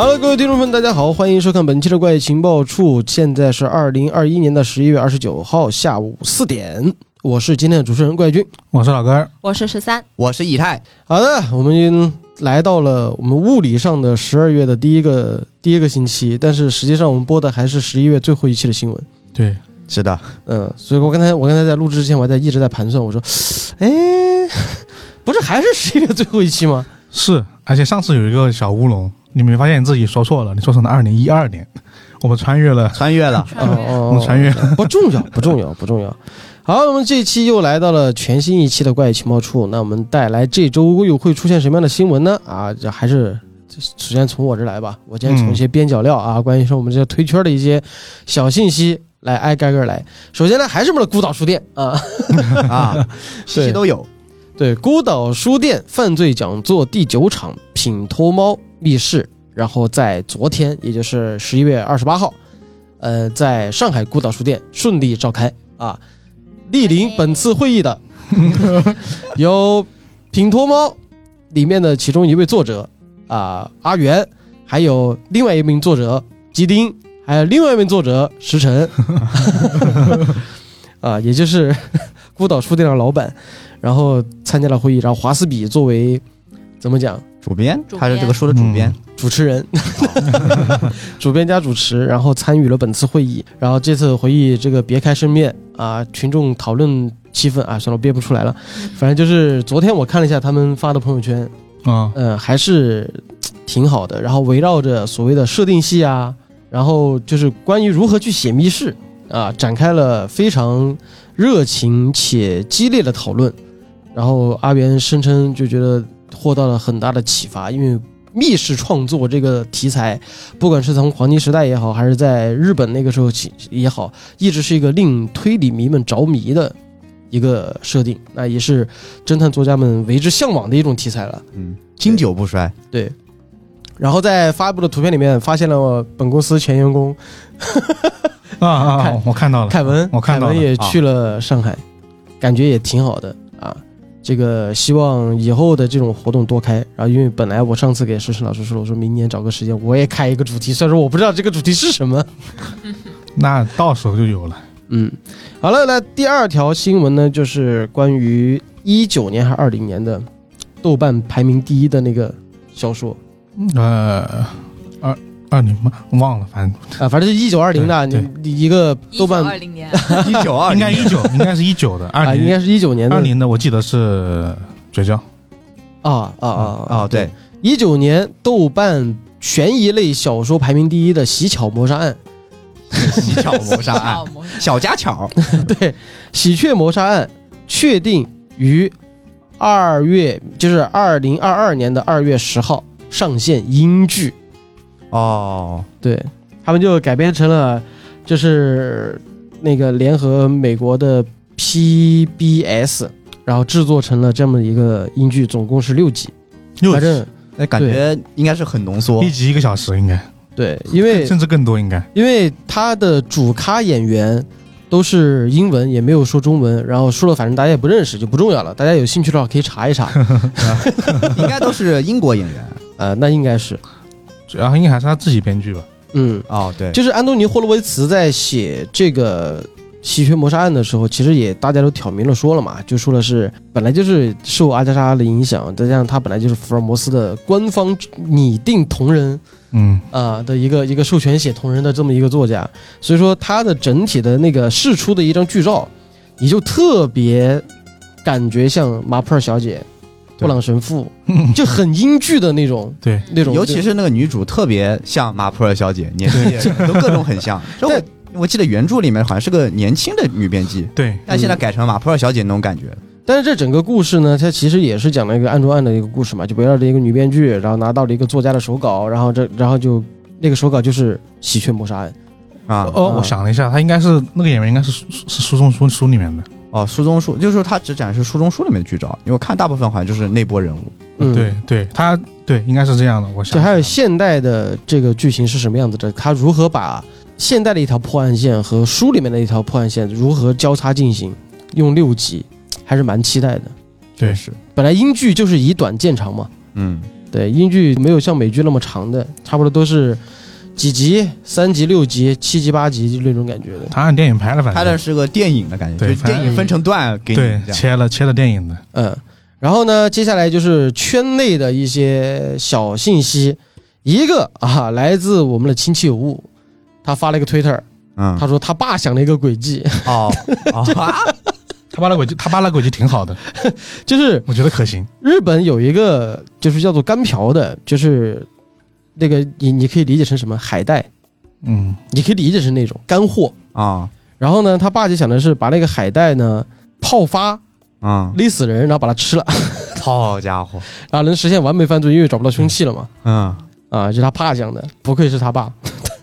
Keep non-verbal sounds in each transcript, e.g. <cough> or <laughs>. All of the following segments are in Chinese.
Hello，各位听众们，大家好，欢迎收看本期的怪异情报处。现在是二零二一年的十一月二十九号下午四点，我是今天的主持人怪军。我是老根儿，我是十三，我是以太，好的，我们已经来到了我们物理上的十二月的第一个第一个星期，但是实际上我们播的还是十一月最后一期的新闻。对，是的，嗯，所以我刚才我刚才在录制之前，我还在一直在盘算，我说，哎，<laughs> 不是还是十一月最后一期吗？是，而且上次有一个小乌龙，你没发现你自己说错了，你说成了二零一二年，我们穿越了，穿越了，哦 <laughs> 哦，我们穿越了，<laughs> 不重要，不重要，不重要。好，我们这期又来到了全新一期的怪异情报处。那我们带来这周又会出现什么样的新闻呢？啊，这还是首先从我这来吧。我今天从一些边角料啊，关于说我们这些推圈的一些小信息来挨个个来。首先呢，还是我们的孤岛书店啊，啊，<laughs> 信息都有，对，孤岛书店犯罪讲座第九场品脱猫密室，然后在昨天，也就是十一月二十八号，呃，在上海孤岛书店顺利召开啊。莅临本次会议的 <laughs> 有品托猫里面的其中一位作者啊阿元，还有另外一名作者吉丁，还有另外一名作者石晨，<laughs> 啊，也就是孤岛书店的老板，然后参加了会议，然后华斯比作为怎么讲主编，他是这个书的主编，主持人，<laughs> 主编加主持，然后参与了本次会议。然后这次回忆这个别开生面啊，群众讨论气氛啊，算了，我憋不出来了。反正就是昨天我看了一下他们发的朋友圈，啊，嗯、还是挺好的。然后围绕着所谓的设定系啊，然后就是关于如何去写密室啊，展开了非常热情且激烈的讨论。然后阿元声称就觉得获到了很大的启发，因为密室创作这个题材，不管是从黄金时代也好，还是在日本那个时候起也好，一直是一个令推理迷们着迷的一个设定，那也是侦探作家们为之向往的一种题材了。嗯，经久不衰，对，然后在发布的图片里面发现了本公司前员工 <laughs> 啊啊我看到了，凯文，我看到了凯文也去了上海，感觉也挺好的啊。这个希望以后的这种活动多开。然后因为本来我上次给石晨老师说了，我说明年找个时间我也开一个主题，虽然说我不知道这个主题是什么。<laughs> 那到时候就有了，嗯，好了，来第二条新闻呢，就是关于一九年还是二零年的豆瓣排名第一的那个小说呃，二二零吗？忘了，反正啊，反正是一九二零的，对你你一个豆瓣二零年，一九二应该一九，<laughs> 应该是一九的，二零，应该是一九年的。二零的，我记得是绝交，啊啊啊啊，对，一九年豆瓣悬疑类小说排名第一的《喜巧谋杀案。喜巧谋杀案，<laughs> 小家巧，<laughs>》，对，《喜鹊谋杀案》确定于二月，就是二零二二年的二月十号上线英剧，哦，对他们就改编成了，就是那个联合美国的 PBS，然后制作成了这么一个英剧，总共是六集，六反正那感觉应该是很浓缩。一，集一个小时，应该，对，因为甚至更多，应该，因为他的主咖演员都是英文，也没有说中文，然后说了反正大家也不认识，就不重要了。大家有兴趣的话可以查一查。<laughs> <laughs> 应该都是英国演员。呃，那应该是，主要应该还是他自己编剧吧，嗯，哦，对，就是安东尼·霍洛维茨在写这个《喜鹊谋杀案》的时候，其实也大家都挑明了说了嘛，就说的是本来就是受阿加莎的影响，再加上他本来就是福尔摩斯的官方拟定同人嗯，啊、的一个一个授权写同人的这么一个作家，所以说他的整体的那个释出的一张剧照，你就特别感觉像马普尔小姐、对布朗神父，就很英剧的那种对，那种，尤其是那个女主特别像马普尔小姐，年纪也都各种很像。<laughs> 这我我记得原著里面好像是个年轻的女编辑，对，但现在改成马普尔小姐那种感觉。但是这整个故事呢，它其实也是讲了一个案中案的一个故事嘛，就围绕着一个女编剧，然后拿到了一个作家的手稿，然后这然后就那个手稿就是《喜鹊谋杀案。啊，哦，啊我想了一下，他应该是那个演员，应该是书是书中书书里面的，哦，书中书就是说他只展示书中书里面的剧照，因为我看大部分好像就是那波人物。》。嗯，对对，他对应该是这样的，我想就还有现代的这个剧情是什么样子的，他如何把现代的一条破案线和书里面的一条破案线如何交叉进行，用六集，还是蛮期待的。对是，本来英剧就是以短见长嘛，嗯，对，英剧没有像美剧那么长的，差不多都是几集，三集、六集、七集、八集？就那种感觉的。他按电影拍的，反正。拍的是个电影的感觉，对就电影分成段给你对。切了切了电影的，嗯，然后呢，接下来就是圈内的一些小信息，一个啊，来自我们的亲戚有误，他发了一个 Twitter，嗯，他说他爸想了一个诡计，哦 <laughs> 他爸的轨迹，他爸的轨迹挺好的，<laughs> 就是我觉得可行。日本有一个就是叫做干瓢的，就是那个你你可以理解成什么海带，嗯，你可以理解成那种干货。啊然后呢，他爸就想的是把那个海带呢泡发啊！勒死人，然后把它吃了，<laughs> 好家伙，然后能实现完美犯罪，因为找不到凶器了嘛。嗯啊，就他爸讲的，不愧是他爸。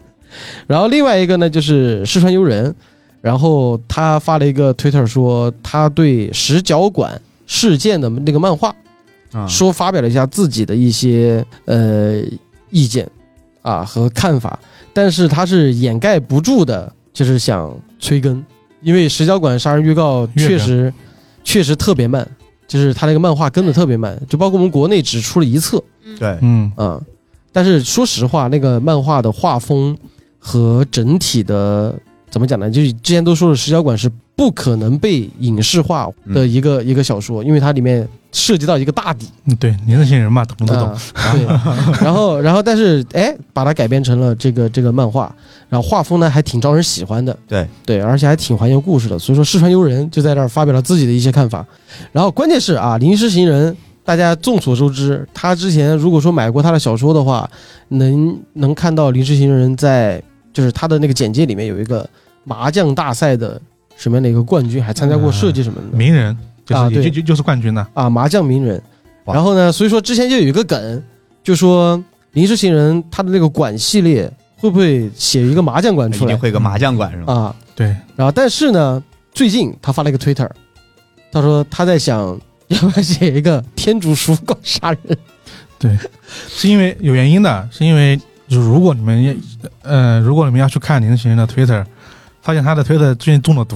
<laughs> 然后另外一个呢，就是四川悠人，然后他发了一个推特说，他对石角馆事件的那个漫画，啊说发表了一下自己的一些呃意见啊和看法，但是他是掩盖不住的，就是想催更，因为石小馆杀人预告确实确实特别慢，就是他那个漫画跟的特别慢，就包括我们国内只出了一册。对，嗯，啊，但是说实话，那个漫画的画风和整体的怎么讲呢？就是之前都说了，石小馆是不可能被影视化的一个、一个小说，因为它里面涉及到一个大底。嗯对，年轻人嘛，懂都懂。啊对，然后然后但是哎，把它改编成了这个这个漫画，然后画风呢还挺招人喜欢的。对对，而且还挺还原故事的。所以说，四川悠人就在这儿发表了自己的一些看法。然后关键是啊，临时行人。大家众所周知，他之前如果说买过他的小说的话，能能看到临时行人在就是他的那个简介里面有一个麻将大赛的什么样的一个冠军，还参加过设计什么的。名人就啊对就就就是冠军呢。啊，麻将名人。然后呢，所以说之前就有一个梗，就说临时行人他的那个馆系列会不会写一个麻将馆一出来定会有个麻将馆是吧？啊？对，然后但是呢，最近他发了一个 Twitter，他说他在想要不要写一个天竺鼠馆杀人。对是因为有原因的，是因为就如果你们也呃，如果你们要去看临时行人的 Twitter，发现他的 Twitter 最近中了毒，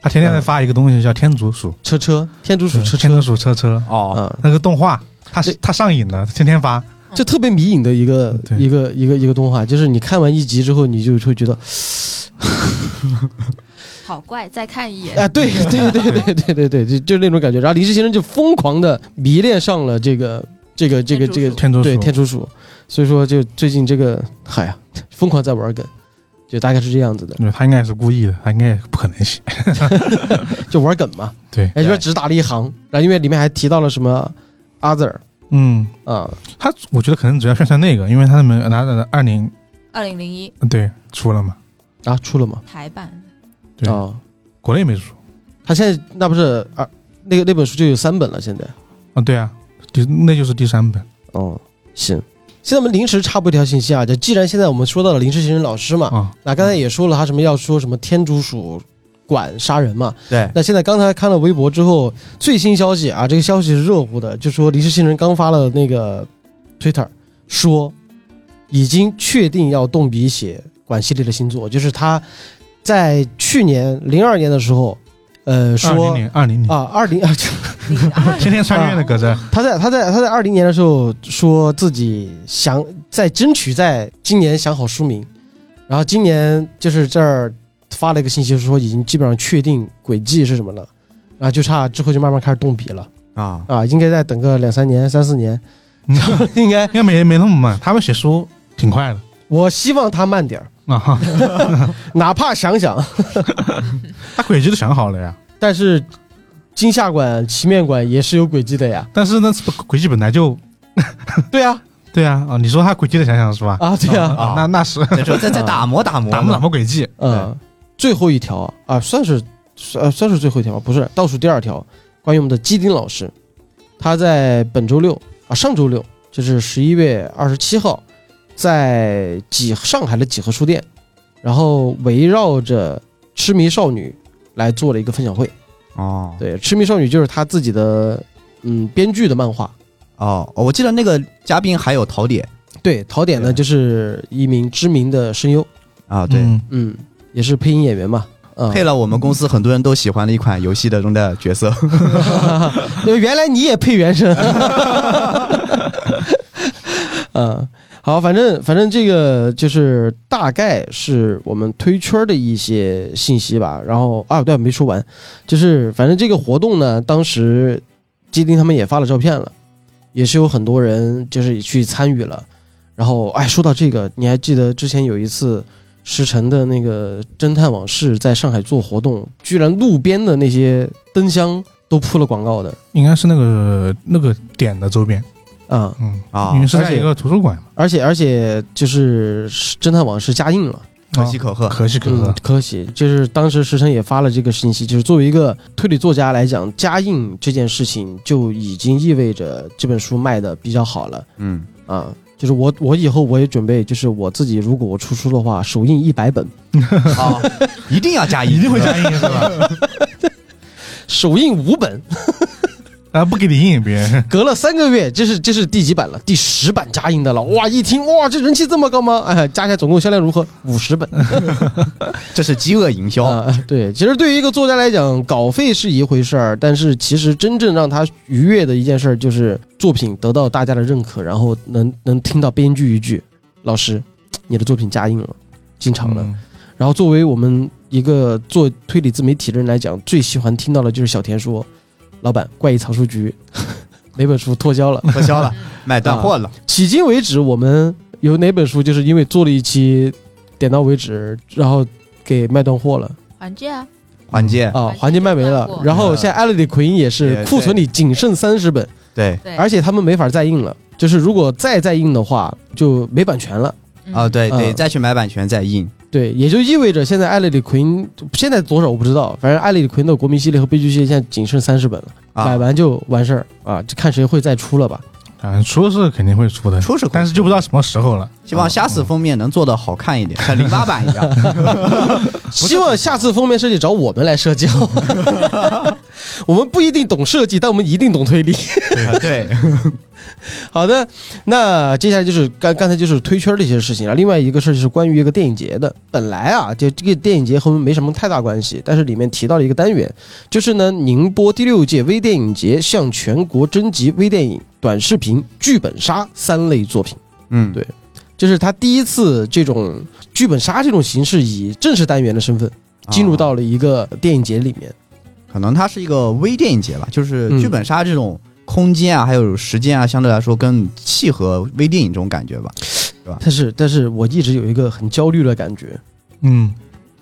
他天天在发一个东西叫天竺鼠，车车，天竺鼠车天竺车，鼠车车。哦，啊，那个动画，他是他上瘾了，天天发。就特别迷影的一个一个一个一个动画，就是你看完一集之后，你就会觉得，<laughs> 好怪，再看一眼。哎，对对对对对对对，就就是那种感觉。然后临时行人就疯狂的迷恋上了这个这个这个这个天竺鼠。天竺鼠，所以说就最近这个，嗨呀，疯狂在玩梗，就大概是这样子的，对他应该也是故意的，他应该也不可能写。<laughs> 就玩梗嘛。对，哎，就是只打了一行，然后因为里面还提到了什么 other 嗯，啊，他我觉得可能主要宣传那个，因为他们拿的二零二零零一。对出了嘛，啊出了嘛？台版，对，啊，国内没出。他现在那不是啊，那个那本书就有三本了，现在。啊，对啊，第那就是第三本。哦，行。现在我们临时插播一条信息啊，就既然现在我们说到了临时行人老师嘛，啊，那刚才也说了他什么要说什么天竺鼠管杀人嘛，对，那现在刚才看了微博之后，最新消息啊，这个消息是热乎的，就说临时行人刚发了那个 Twitter，说已经确定要动笔写管系列的新作，就是他在去年零二年的时候，呃，二说零年二零年，啊，二零啊，<laughs> <laughs> 天天穿越的搁这，他在他在他在二零年的时候说自己想在争取在今年想好书名，然后今年就是这儿发了一个信息说已经基本上确定轨迹是什么了，然后就差之后就慢慢开始动笔了。啊，啊，应该再等个两三年三四年，嗯 <laughs> 应该。应该没没那么慢，他们写书挺快的。我希望他慢点儿，啊哈，哪怕想想，<laughs> 他轨迹都想好了呀。但是金夏馆、奇面馆也是有轨迹的呀，但是那轨迹本来就 <laughs> 对啊。对啊啊，你说他轨迹的想想是吧？啊对啊，啊，那那是。再说再再打磨打磨打磨打，磨轨迹，嗯，最后一条啊啊，算是算算是最后一条吧，不是倒数第二条，关于我们的基丁老师，他在本周六啊，上周六就是十一月二十七号，在几上海的几何书店，然后围绕着痴迷少女来做了一个分享会。哦。对，痴迷少女就是他自己的嗯编剧的漫画。哦，我记得那个嘉宾还有陶典。对，陶点呢就是一名知名的声优，啊，对，嗯。嗯，也是配音演员嘛。嗯，配了我们公司很多人都喜欢的一款游戏的中的角色，<laughs> <laughs> 因为原来你也配原声，<laughs> 嗯，好，反正反正这个就是大概是我们推圈的一些信息吧。然后啊，对，没说完，就是反正这个活动呢，当时基丁他们也发了照片了，也是有很多人就是去参与了。然后哎，说到这个，你还记得之前有一次石晨的那个侦探往事在上海做活动，居然路边的那些灯箱都铺了广告的应该是那个那个点的周边，啊！嗯啊因为是而且在一个图书馆嘛，而且而且就是侦探往事加印了。可喜可贺。可喜可嗯贺，，可喜，就是当时石晨也发了这个信息，就是作为一个推理作家来讲，加印这件事情就已经意味着这本书卖的比较好了嗯，啊。就是我我以后我也准备，就是我自己如果我出书的话，首印一百本，<laughs> 好，一定要加印，一定会加印是吧？<laughs> 首印五本，啊，不给你印别人，隔了三个月，这是这是第几版了？第十版加印的了。哇，一听哇，这人气这么高吗？<laughs> 哎，加起来总共销量如何？五十本。<laughs> 这是饥饿营销。啊，对，其实对于一个作家来讲，稿费是一回事儿，但是其实真正让他愉悦的一件事儿，就是作品得到大家的认可，然后能能听到编剧一句：“老师，你的作品加印了，进场了。嗯然后作为我们一个做推理自媒体的人来讲，最喜欢听到的就是小田说：“老板，怪异藏书局 <laughs> 哪本书脱销了？脱销了，<laughs> 卖断货了。迄今为止，我们有哪本书就是因为做了一期，点到为止，然后给卖断货了。”环界啊，环界，啊，环环境卖没了然后现在艾勒里奎因也是库存里仅剩三十本，对对，而且他们没法再印了。就是如果再再印的话，就没版权了。嗯啊，对，得嗯再去买版权再印。对，也就意味着现在艾利里奎因现在多少我不知道，反正艾利里奎因的国民系列和悲剧系列现在仅剩三十本了，啊买完就完事儿啊，就看谁会再出了吧。啊，出是肯定会出的，出是会但是就不知道什么时候了。希望下次封面能做的好看一点，<laughs> 像零八版一样。<laughs> 希望下次封面设计找我们来设计。<laughs> 我们不一定懂设计，但我们一定懂推理。对，<laughs> 好的，那接下来就是刚刚才就是推圈的一些事情啊。另外一个事儿就是关于一个电影节的。本来啊，就这个电影节和我们没什么太大关系，但是里面提到了一个单元，就是呢，宁波第六届微电影节向全国征集微电影、短视频、剧本杀三类作品。嗯，对就是他第一次这种剧本杀这种形式以正式单元的身份进入到了一个电影节里面。可能它是一个微电影节吧，就是嗯剧本杀这种空间啊，还有时间啊，相对来说更契合微电影这种感觉吧。对吧？但是，但是我一直有一个很焦虑的感觉，嗯，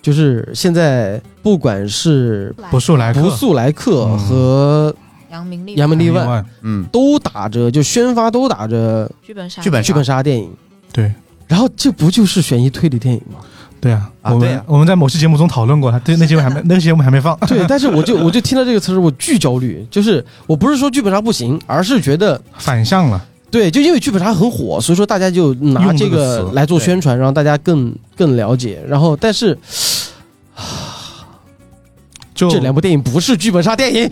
就是现在不管是不速来客，不速来客嗯。和杨明丽，杨门例外万，嗯，都打着就宣发都打着剧本杀，剧本剧本杀电影，对。然后这不就是悬疑推理电影吗？对啊，我们我们在某期节目中讨论过，他对那节目还没 <laughs> 那个节目还没放。对，但是我就我就听到这个词儿，我巨焦虑。就是我不是说剧本杀不行，而是觉得反向了，对，就因为剧本杀很火，所以说大家就拿这个来做宣传，让大家更更了解。然后，但是就这两部电影不是剧本杀电影，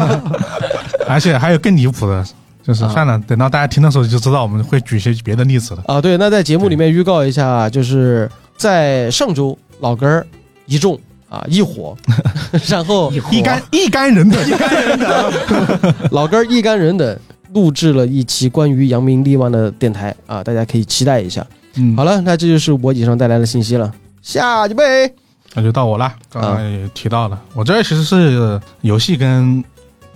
<laughs> 而且还有更离谱的，就是啊算了，等到大家听的时候就知道我们会举一些别的例子了。啊，对，那在节目里面预告一下，就是在上周老根儿一中啊一火，<laughs> 然后一干一干人等，一干人等，<laughs> 老根儿一干人等录制了一期关于扬名立万的电台啊，大家可以期待一下。嗯，好了，那这就是我以上带来的信息了，下一位那就到我了。刚刚也提到了，我这儿其实是游戏跟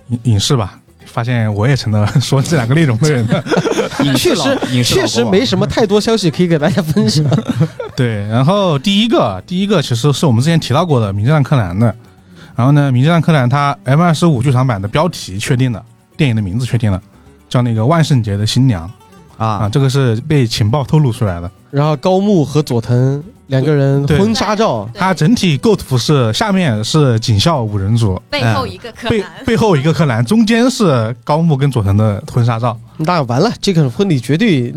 影影视吧。发现我也成了 <laughs> 说这两个内容的人了。<laughs> 确实确实没什么太多消息可以给大家分享。<laughs> 对，然后第一个，第一个其实是我们之前提到过的《名侦探柯南》的。然后呢，《名侦探柯南》它 M 二十五剧场版的标题确定了，电影的名字确定了，叫那个万圣节的新娘啊，啊，这个是被情报透露出来的。然后高木和佐藤两个人对。婚纱照，对。它整体构图是下面是警校五人组，背后一个柯背南，背后一个柯南，中间是高木跟佐藤的婚纱照。那完了，这个婚礼绝对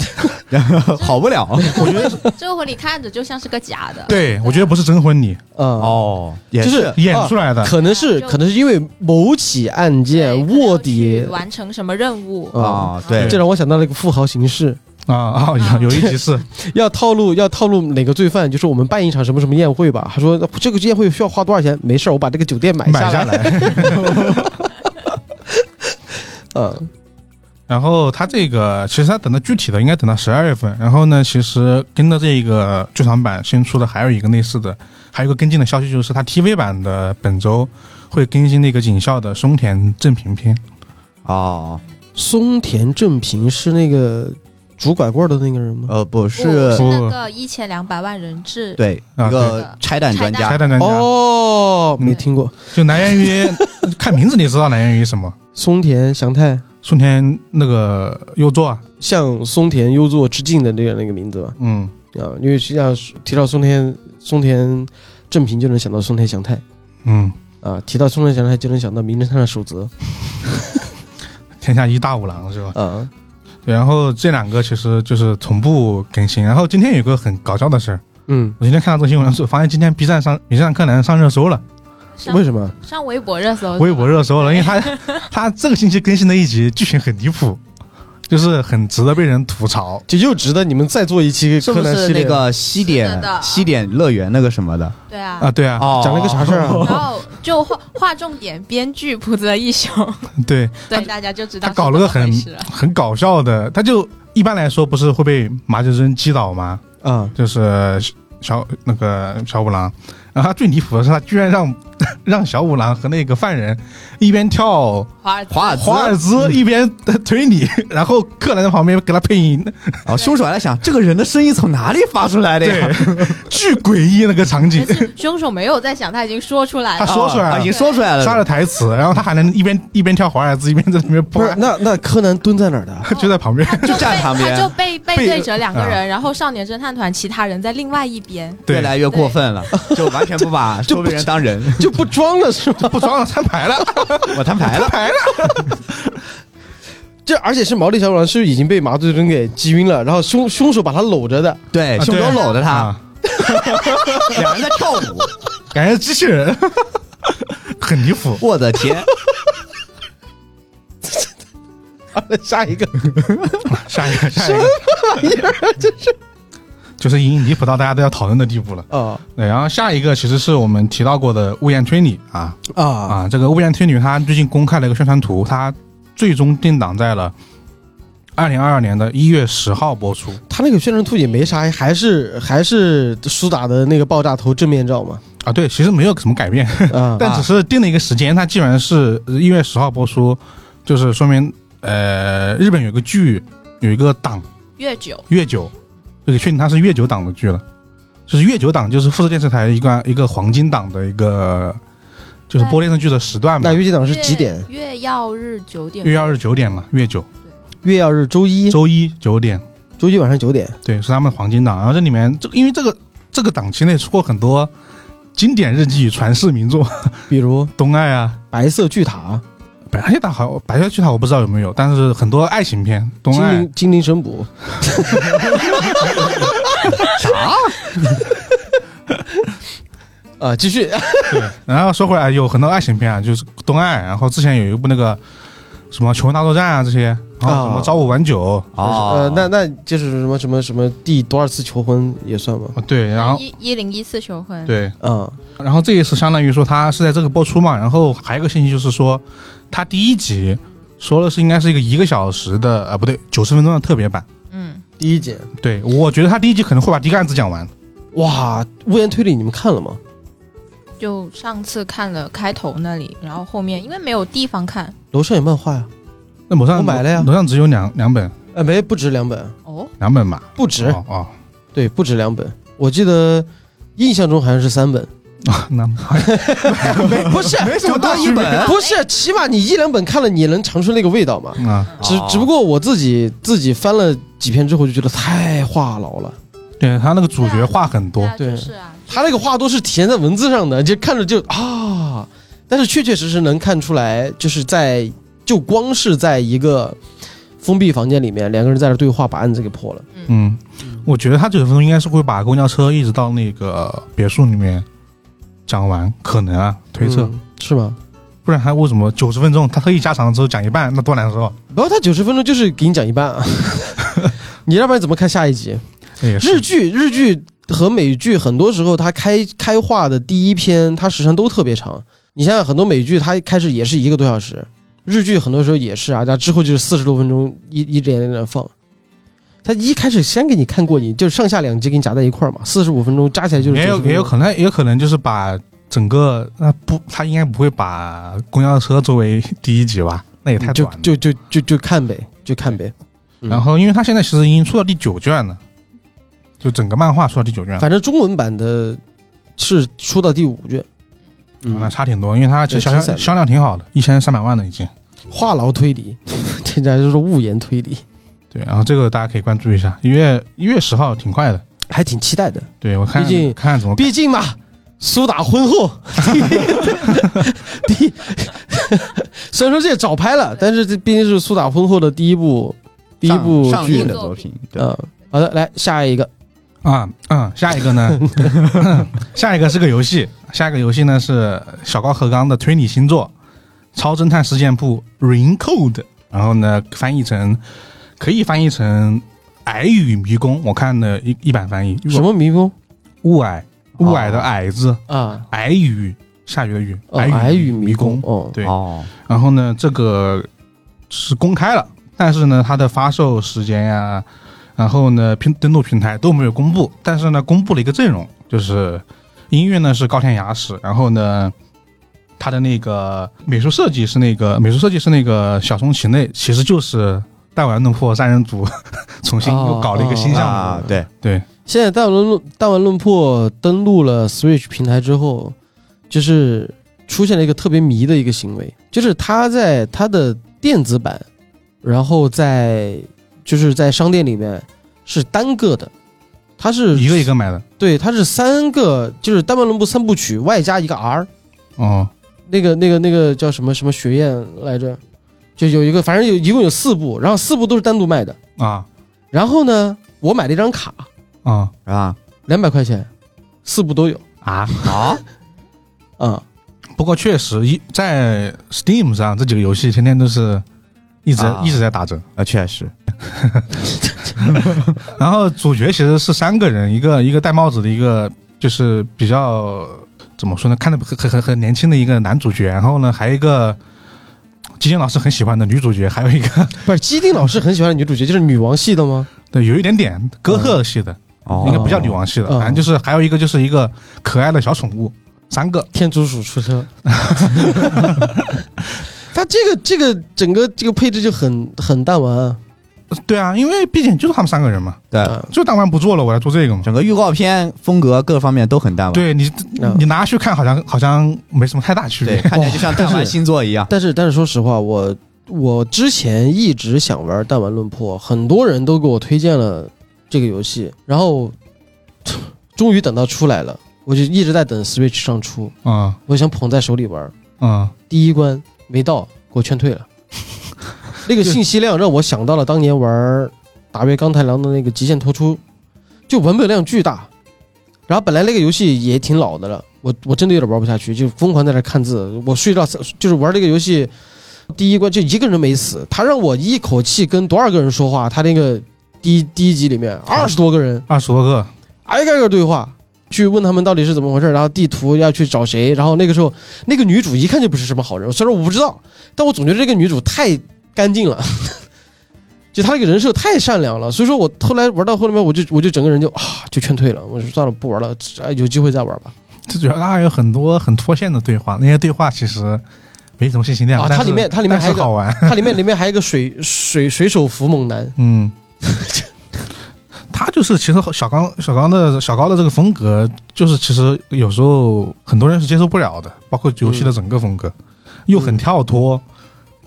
<laughs> 好不了。我觉得是。这个婚礼看着就像是个假的。对，我觉得不是真婚礼，嗯，哦，也就是。演出来的。可能是就可能是因为某起案件可能要卧底。去完成什么任务？啊，啊，对。这，让我想到了一个富豪形式，啊啊，<laughs> 有有一集是要套路要套路哪个罪犯，就是我们办一场什么什么宴会吧。他说这个宴会需要花多少钱？没事儿，我把这个酒店买买下下来。来，<laughs> 嗯，<laughs> 然后他这个其实他等到具体的应该等到十二月份。然后呢，其实跟着这个剧场版新出的还有一个类似的，还有一个跟进的消息，就是他 TV 版的本周会更新那个警校的松田正平篇。哦，松田正平是那个拄拐棍的那个人吗？呃，不不是是，那个一千两百万人质，对啊一个拆弹专家拆，弹专家，哦，没听过。就来源于看名字你知道来源于什么？松田翔太松田那个优作啊，向松田优作致敬的那个那个名字吧？嗯，啊，因为实际上提到松田松田正平就能想到松田翔太嗯，啊，提到松田翔太就能想到名侦探的守则 <laughs> 天下一大五郎是吧？啊。对，然后这两个其实就是同步更新。然后今天有个很搞笑的事儿，嗯，我今天看到这个新闻的时候，发现今天 B 站上《名侦探柯南》上热搜了，为什么？上微博热搜，微博热搜了，因为他 <laughs> 他这个星期更新的一集剧情很离谱，就是很值得被人吐槽。就又值得你们再做一期是不是柯南系列。那个西点西点乐园那个什么的？对啊，啊，对啊，哦讲了个啥事儿啊？然后就划划重点，编剧浦泽一雄，对 <laughs> 对大家就知道他搞了个很很搞笑的，他就一般来说不是会被麻雀针击倒吗？嗯，就是小那个小五郎，然后他最离谱的是，他居然让 <laughs> 让小五郎和那个犯人一边跳华尔兹华尔兹华尔兹一边推理，然后柯南在旁边给他配音，然后凶手还在想，这个人的声音从哪里发出来的呀？巨诡异那个场景凶手没有在想，他已经说出来了他。说出来了啊已经说出来了。刷了台词，然后他还能一边一边跳华尔兹一边在那边播不是，，那那柯南蹲在哪儿的？<laughs> 就在旁边，他就就站背旁边他就背背背对着两个啊人，然后少年侦探团其他人在另外一边。越，来越过分了，就完全不把 <laughs> 周围人当人。就不装了是吧？不装了，摊牌了，我摊牌了，牌了，<laughs> 这而且是毛利小五郎是已经被麻醉针给击晕了？然后凶凶手把他搂着的，对，啊凶手搂着他，啊。两人在跳舞。<laughs> 感觉机器人。<laughs> 很离谱，我的天，下一个。下一个，下一个，就是已经离谱到大家都要讨论的地步了。啊对，然后下一个其实是我们提到过的雾焰推理啊。啊。啊，这个雾焰推理它最近公开了一个宣传图，它最终定档在了二零二二年的一月十号播出。他那个宣传图也没啥，还是还是苏打的那个爆炸头正面照嘛啊，对，其实没有什么改变，嗯 <laughs> 但只是定了一个时间，它基本上是一月十号播出，就是说明呃，日本有个剧有一个档月九，月九，这个确定它是月九档的剧了。就是月九档，就是富士电视台一个一个黄金档的一个，就是播电视剧的时段嘛那。月九档是几点？月月曜日九点。月曜日九点嘛，月九，月曜日周一，周一九点，周一晚上九点。对，是他们黄金档。然后这里面，这因为这个这个档期内出过很多经典日剧传世名作，比如《<laughs> 东爱啊，白色巨塔白夜大好，白夜巨塔我不知道有没有，但是很多爱情片，》、《东爱精灵精灵神捕 <laughs>》啥 <laughs> 啊，继续对，然后说回来，有很多爱情片啊，就是东爱，然后之前有一部那个什么《求婚大作战》啊这些，然后什么啊《朝五晚九》啊呃，那那就是什么什么什么第多少次求婚也算吗？啊，对，然后一一零一次求婚。对，嗯，然后这一次相当于说它是在这个播出嘛，然后还有一个信息就是说，它第一集说的是应该是一个一个小时的，呃，不对，九十分钟的特别版。嗯，第一集，对，我觉得他第一集可能会把第一个案子讲完。哇，屋檐推理你们看了吗？就上次看了开头那里，然后后面因为没有地方看。楼上有漫画呀，那楼上我买了呀。楼上只有两两本，呃，没不止两本，哦，两本吧？不止，哦哦。对，不止两本，我记得印象中好像是三本，啊，<laughs> 那不是，没什么大区别不是，起码你一两本看了，你能尝出那个味道嘛。啊，只哦。只不过我自己自己翻了几篇之后，就觉得太话痨了。对他那个主角话很多，对就是啊，他那个话都是体现在文字上的，就看着就啊，但是确确实实能看出来，就是在就光是在一个封闭房间里面，两个人在这对话，把案子给破了。嗯，我觉得他九十分钟应该是会把公交车一直到那个别墅里面讲完，可能啊，推测，嗯是吗？不然他为什么九十分钟他特意加长了之后讲一半，那多难受啊！然后他九十分钟就是给你讲一半啊，<laughs> 你要不然怎么看下一集？日剧日剧和美剧很多时候它开开画的第一篇，它时长都特别长。你想想，很多美剧它开始也是一个多小时，日剧很多时候也是啊，它之后就是四十多分钟一一连连的放。他一开始先给你看过瘾，就上下两集给你夹在一块儿嘛，四十五分钟加起来就是90分钟也有也有可能也有可能就是把整个那不，他应该不会把公交车作为第一集吧？那也太就短了。就就就就看呗，就看呗。嗯然后，因为他现在其实已经出到第九卷了，就整个漫画出到第九卷，反正中文版的是出到第五卷，嗯那，差挺多，因为它其实销对挺散的销销量挺好的，一千三百万了已经。话痨推理，<laughs> 人家就是物言推理，对，然后这个大家可以关注一下，一月一月十号挺快的。还挺期待的。对我看毕竟看看怎么毕竟嘛，苏打婚后，<laughs> 第虽然说这也早拍了，但是这毕竟是苏打婚后的第一部第一部剧上上映的作品，对，嗯，好的，来下一个，啊嗯，下一个呢？<laughs> 下一个是个游戏，下一个游戏呢是小高和刚的推理新作《超侦探事件簿 Ring Code》，然后呢翻译成可以翻译成“矮语迷宫”，我看的一一版翻译，什么迷宫雾霭雾霭的霭字，啊？矮语下雨的雨，哦，矮语迷迷宫，哦，对，哦，然后呢，这个是公开了，但是呢，它的发售时间呀，然后呢，平登录平台都没有公布。但是呢，公布了一个阵容，就是音乐呢是高田雅史，然后呢，他的那个美术设计是那个美术设计是那个小松崎内，其实就是弹丸论破三人组 <laughs> 重新又搞了一个新项目。啊，对，对，现在弹丸论弹丸论破登录了 Switch 平台之后，就是出现了一个特别迷的一个行为，就是它在它的电子版，然后在就是在商店里面是单个的，它是一个一个买的。对，它是三个，就是弹丸论破三部曲外加一个 R，哦，那个那个那个叫什么什么学院来着，就有一个，反正有一共有四部，然后四部都是单独卖的，啊。然后呢，我买了一张卡，啊。啊两百块钱，四部都有。啊！好，<laughs> 嗯。不过确实，一在 Steam 上这几个游戏天天都是一直、啊。一直在打折。啊，确实，<laughs> 然后主角其实是三个人，一个一个戴帽子的一个就是比较怎么说呢，看着很很很很年轻的一个男主角，然后呢还有一个基丁老师很喜欢的女主角，还有一个不是基丁老师很喜欢的女主角，就是女王系的吗？对有一点点哥特系的，哦应该不叫女王系的，哦反正就是还有一个就是一个可爱的小宠物，三个天竺鼠出车。<laughs> 他这个这个整个这个配置就很很弹丸啊，对啊，因为毕竟就是他们三个人嘛，对，啊就当完不做了，我来做这个嘛。整个预告片风格各方面都很淡忘，对你嗯你拿去看好像好像没什么太大区对，别。看起来就像弹丸星座一样，<laughs> 但是但是说实话，我我之前一直想玩弹丸论破，很多人都给我推荐了这个游戏，然后终于等到出来了，我就一直在等 Switch 上出，嗯我想捧在手里玩。嗯第一关没到，给我劝退了。那个信息量让我想到了当年玩打月钢太郎的那个极限突出，就文本量巨大。然后本来那个游戏也挺老的了，我我真的有点玩不下去，就疯狂在那看字。我睡到就是玩这个游戏，第一关就一个人没死，他让我一口气跟多少个人说话，他那个第一第一集里面二十多个人，二十多个，挨个个对话，去问他们到底是怎么回事，然后地图要去找谁，然后那个时候那个女主一看就不是什么好人，虽然我不知道，但我总觉得这个女主太干净了，<laughs> 就他那个人设太善良了，所以说我后来玩到后面我就我就整个人就啊就劝退了，我说算了不玩了，哎有机会再玩吧。最主要它还有很多很脱线的对话，那些对话其实没什么信息量。啊它里面它里面还好玩，它里面里面还有一个水水水手服猛男，嗯。<laughs> 他就是其实小刚小刚的小高的这个风格，就是其实有时候很多人是接受不了的，包括游戏的整个风格，又很跳脱，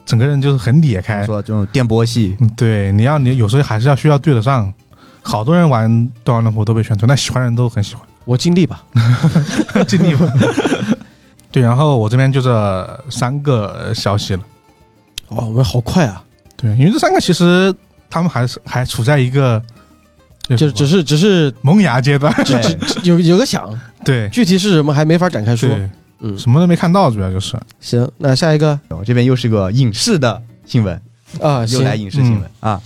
整个人就是很裂开。说这种电波系，嗯，对，你要你有时候还是要需要对得上。好多人玩《断腕论破》都被选中，但喜欢的人都很喜欢，我尽力吧。<laughs> 尽力吧。<laughs> 对，然后我这边就这三个消息了。哇，我们好快啊！对，因为这三个其实他们还是还处在一个就只是只是萌芽阶段。有有个想，<laughs> 对具体是什么还没法展开说。对，嗯，什么都没看到，主要就是。行，那下一个。我这边又是个影视的新闻，啊，又来影视新闻啊。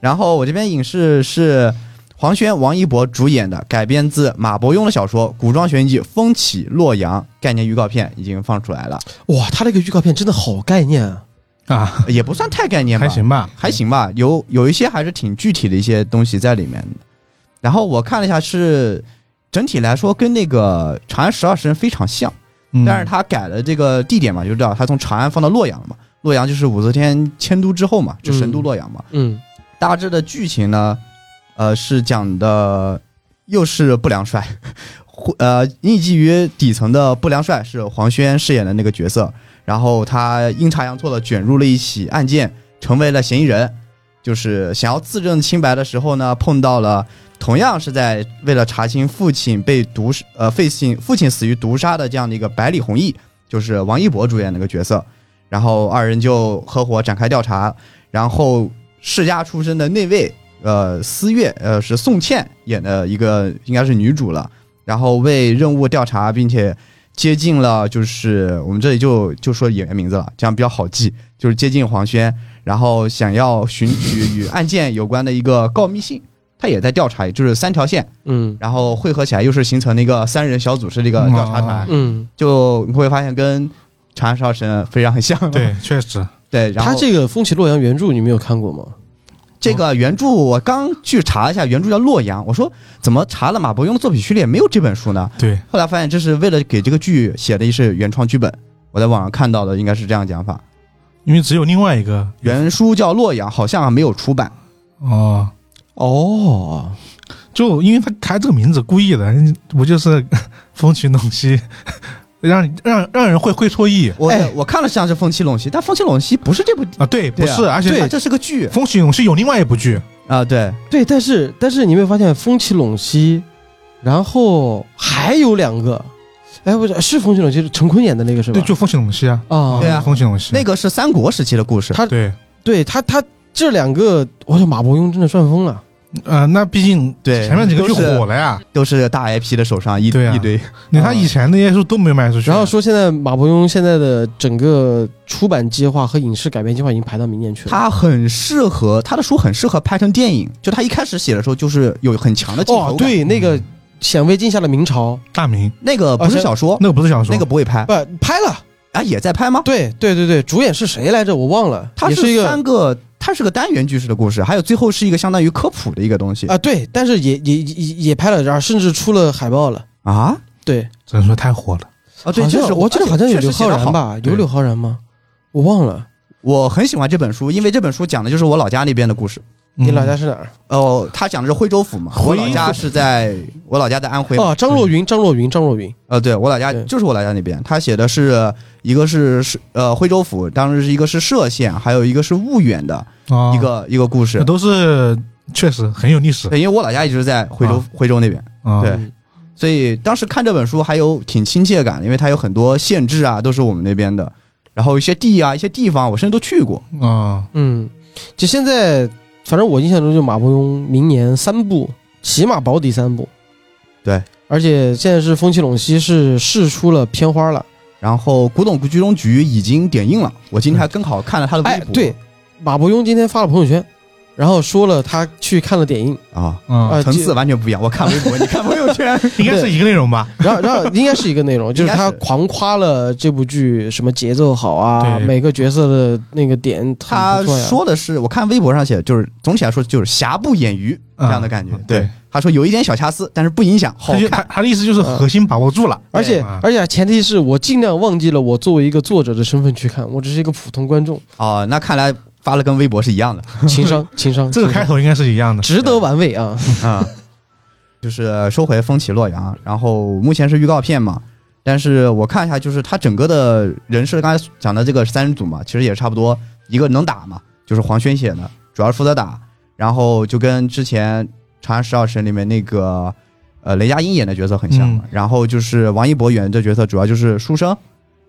然后我这边影视是黄轩、王一博主演的，改编自马伯庸的小说《古装悬疑风起洛阳》概念预告片已经放出来了。哇，他那个预告片真的好概念啊！啊，也不算太概念吧，还行吧，还行吧，有有一些还是挺具体的一些东西在里面的。然后我看了一下，是整体来说跟那个《长安十二时辰》非常像，嗯但是他改了这个地点嘛，就知道他从长安放到洛阳了嘛。洛阳就是武则天迁都之后嘛，就神都洛阳嘛。嗯大致的剧情呢，呃，是讲的又是不良帅，<laughs> 呃，匿迹于底层的不良帅是黄轩饰演的那个角色，然后他阴差阳错的卷入了一起案件，成为了嫌疑人。就是想要自证清白的时候呢，碰到了同样是在为了查清父亲被毒呃父亲父亲死于毒杀的这样的一个百里弘毅，就是王一博主演那个角色，然后二人就合伙展开调查，然后世家出身的那位呃思月呃是宋茜演的一个应该是女主了，然后为任务调查，并且接近了就是我们这里就就说演员名字了，这样比较好记，就是接近黄轩，然后想要寻取与案件有关的一个告密信，他也在调查，就是三条线，嗯然后汇合起来又是形成了一个三人小组是这个调查团，嗯，就你会发现跟《长安十二时辰》非常很像，对，<laughs> 确实，对，然后他这个《风起洛阳》原著你没有看过吗？这个原著我刚去查了一下，原著叫《洛阳》。我说怎么查了马伯庸的作品序列没有这本书呢？对，后来发现这是为了给这个剧写的一是原创剧本。我在网上看到的应该是这样讲法，因为只有另外一个原书叫《洛阳》，好像还没有出版。哦，哦，就因为他开这个名字故意的，不就 <laughs> <laughs> 是风起陇西，让让让人会会错意我、哎我看了像是《风起陇西》，但《风起陇西》不是这部，啊？对，不是，而且它这是个剧风起陇西有另外一部剧，啊。对，对，但是但是你没有发现风起陇西，然后还有两个，哎，不是是风起陇西，是陈坤演的那个是吧？对，就风起陇西啊，啊，对啊风起陇西那个是三国时期的故事。他对，对他他这两个，我说马伯庸真的赚疯了。呃，那毕竟对前面几个就火了呀，都是大 IP 的手上一、对啊一堆。你看以前那些书都没卖出去，然后说现在马伯庸现在的整个出版计划和影视改编计划已经排到明年去了。他很适合他的书，很适合拍成电影。就他一开始写的时候，就是有很强的镜头。对，那个显微镜下的明朝大明那个不是小说，那个不是小说，那个不会拍不拍了。啊，也在拍吗？对对对对，主演是谁来着？我忘了，它也是一三个个，它是个单元剧式的故事，还有最后是一个相当于科普的一个东西啊，对，但是也也也也拍了，然后甚至出了海报了。啊。对，只能说太火了。啊，对，好这是我记得好像有刘昊确实写得好然吧？有刘昊然吗？我忘了。我很喜欢这本书，因为这本书讲的就是我老家那边的故事。你老嗯家是哪儿？哦，他讲的是徽州府嘛，我老家是在我老家在安徽嘛。哦，张若昀，张若昀，张若昀。呃，对我老家就是我老家那边，他写的是一个是是呃徽州府，当时是一个是歙县，还有一个是婺源的啊一个一个故事。都是确实很有历史对，因为我老家一直在徽州啊徽州那边。啊。对嗯所以当时看这本书还有挺亲切感，因为它有很多县志啊，都是我们那边的，然后一些地啊、一些地方，我甚至都去过。啊，嗯，就现在，反正我印象中就马伯庸明年三部，起码保底三部。对，而且现在是风起陇西是试出了片花了。然后古董局中局已经点映了，我今天还刚好看了他的微博。，哎对，马伯庸今天发了朋友圈，然后说了他去看了点映，啊，层次完全不一样。我看微博，<laughs> 你看朋友圈，应该是一个内容吧？<laughs> 然后然后应该是一个内容，<laughs> 就是他狂夸了这部剧什么节奏好啊，对每个角色的那个点很他。说的是，我看微博上写，就是总体来说就是瑕不掩瑜这样的感觉。嗯对对，他说有一点小瑕疵，但是不影响好他他看。他的意思就是核心把握住了，而且啊而且前提是我尽量忘记了我作为一个作者的身份去看，我只是一个普通观众，哦，那看来发了跟微博是一样的情商情商，这个开头应该是一样的。值得玩味啊！啊。就是收回风起洛阳，然后目前是预告片嘛，但是我看一下，就是他整个的人设，刚才讲的这个三人组嘛，其实也差不多，一个能打嘛，就是黄轩写的，主要是负责打，然后就跟之前《长安十二时辰》里面那个呃雷佳音演的角色很像嘛，然后就是王一博演的这角色主要就是书生，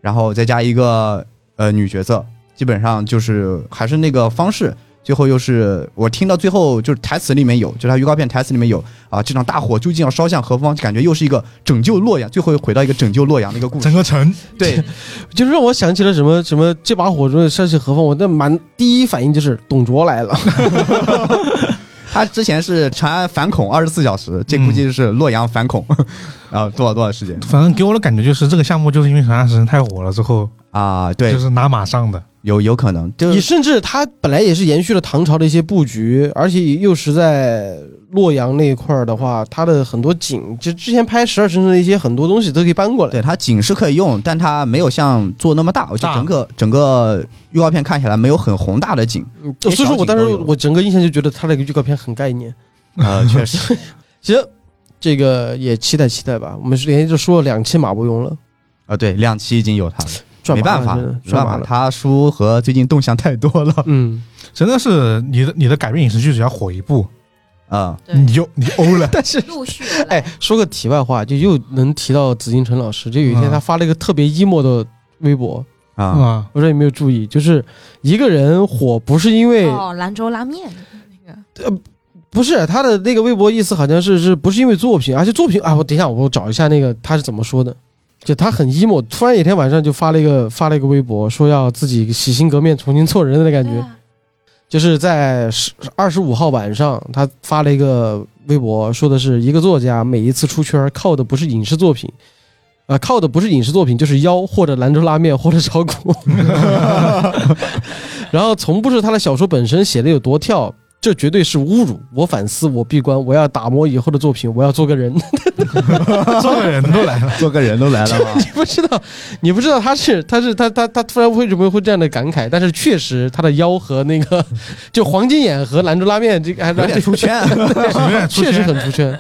然后再加一个呃女角色，基本上就是还是那个方式。最后又是我听到最后就是台词里面有，就是他预告片台词里面有啊，这场大火究竟要烧向何方？感觉又是一个拯救洛阳，最后又回到一个拯救洛阳的一个故事整。个城对，就是让我想起了什么什么这把火中烧向何方，我的满第一反应就是董卓来了。<laughs> 他之前是长安反恐二十四小时，这估计是洛阳反恐，然 <laughs> 后多少多少时间反正给我的感觉就是这个项目就是因为《长安时辰》太火了之后，啊？对就，是拿马上的。有有可能，就你甚至它本来也是延续了唐朝的一些布局，而且又是在洛阳那一块儿的话，它的很多景，就之前拍《十二时辰》的一些很多东西都可以搬过来。对它景是可以用，但它没有像做那么大，我觉得整个整个预告片看起来没有很宏大的景，嗯所以说我当时我整个印象就觉得它那个预告片很概念。呃，确实，<laughs> 行，这个也期待期待吧。我们是连续说了两期马伯庸了，啊，对，两期已经有它了，赚麻了没办法，没办法。他书和最近动向太多了，嗯，真的是你的你的改编影视剧只要火一部，啊，对你就你欧了。<laughs> 但是陆续哎，说个题外话，就又能提到紫禁城老师。就有一天嗯他发了一个特别 emo 的微博，啊，啊，不知道有没有注意，就是一个人火不是因为哦，兰州拉面那个呃不是他的那个微博意思好像是是不是因为作品，而且作品啊，我等一下我找一下那个他是怎么说的。就他很 emo，突然有一天晚上就发了一个发了一个微博，说要自己洗心革面，重新做人的感觉。啊就是在十二十五号晚上，他发了一个微博，说的是一个作家每一次出圈靠的不是影视作品，啊、靠的不是影视作品，就是腰或者兰州拉面或者炒股，<laughs> <laughs> 然后从不是他的小说本身写的有多跳。这绝对是侮辱！我反思，我闭关，我要打磨以后的作品，我要做个人。<laughs> 做个人都来了。<laughs> 做个人都来了吗 <laughs> 你？不知道，你不知道他是他是他他他突然为什么会这样的感慨？但是确实他的腰和那个就黄金眼和兰州拉面这个还有点出圈，有点出确实很出圈。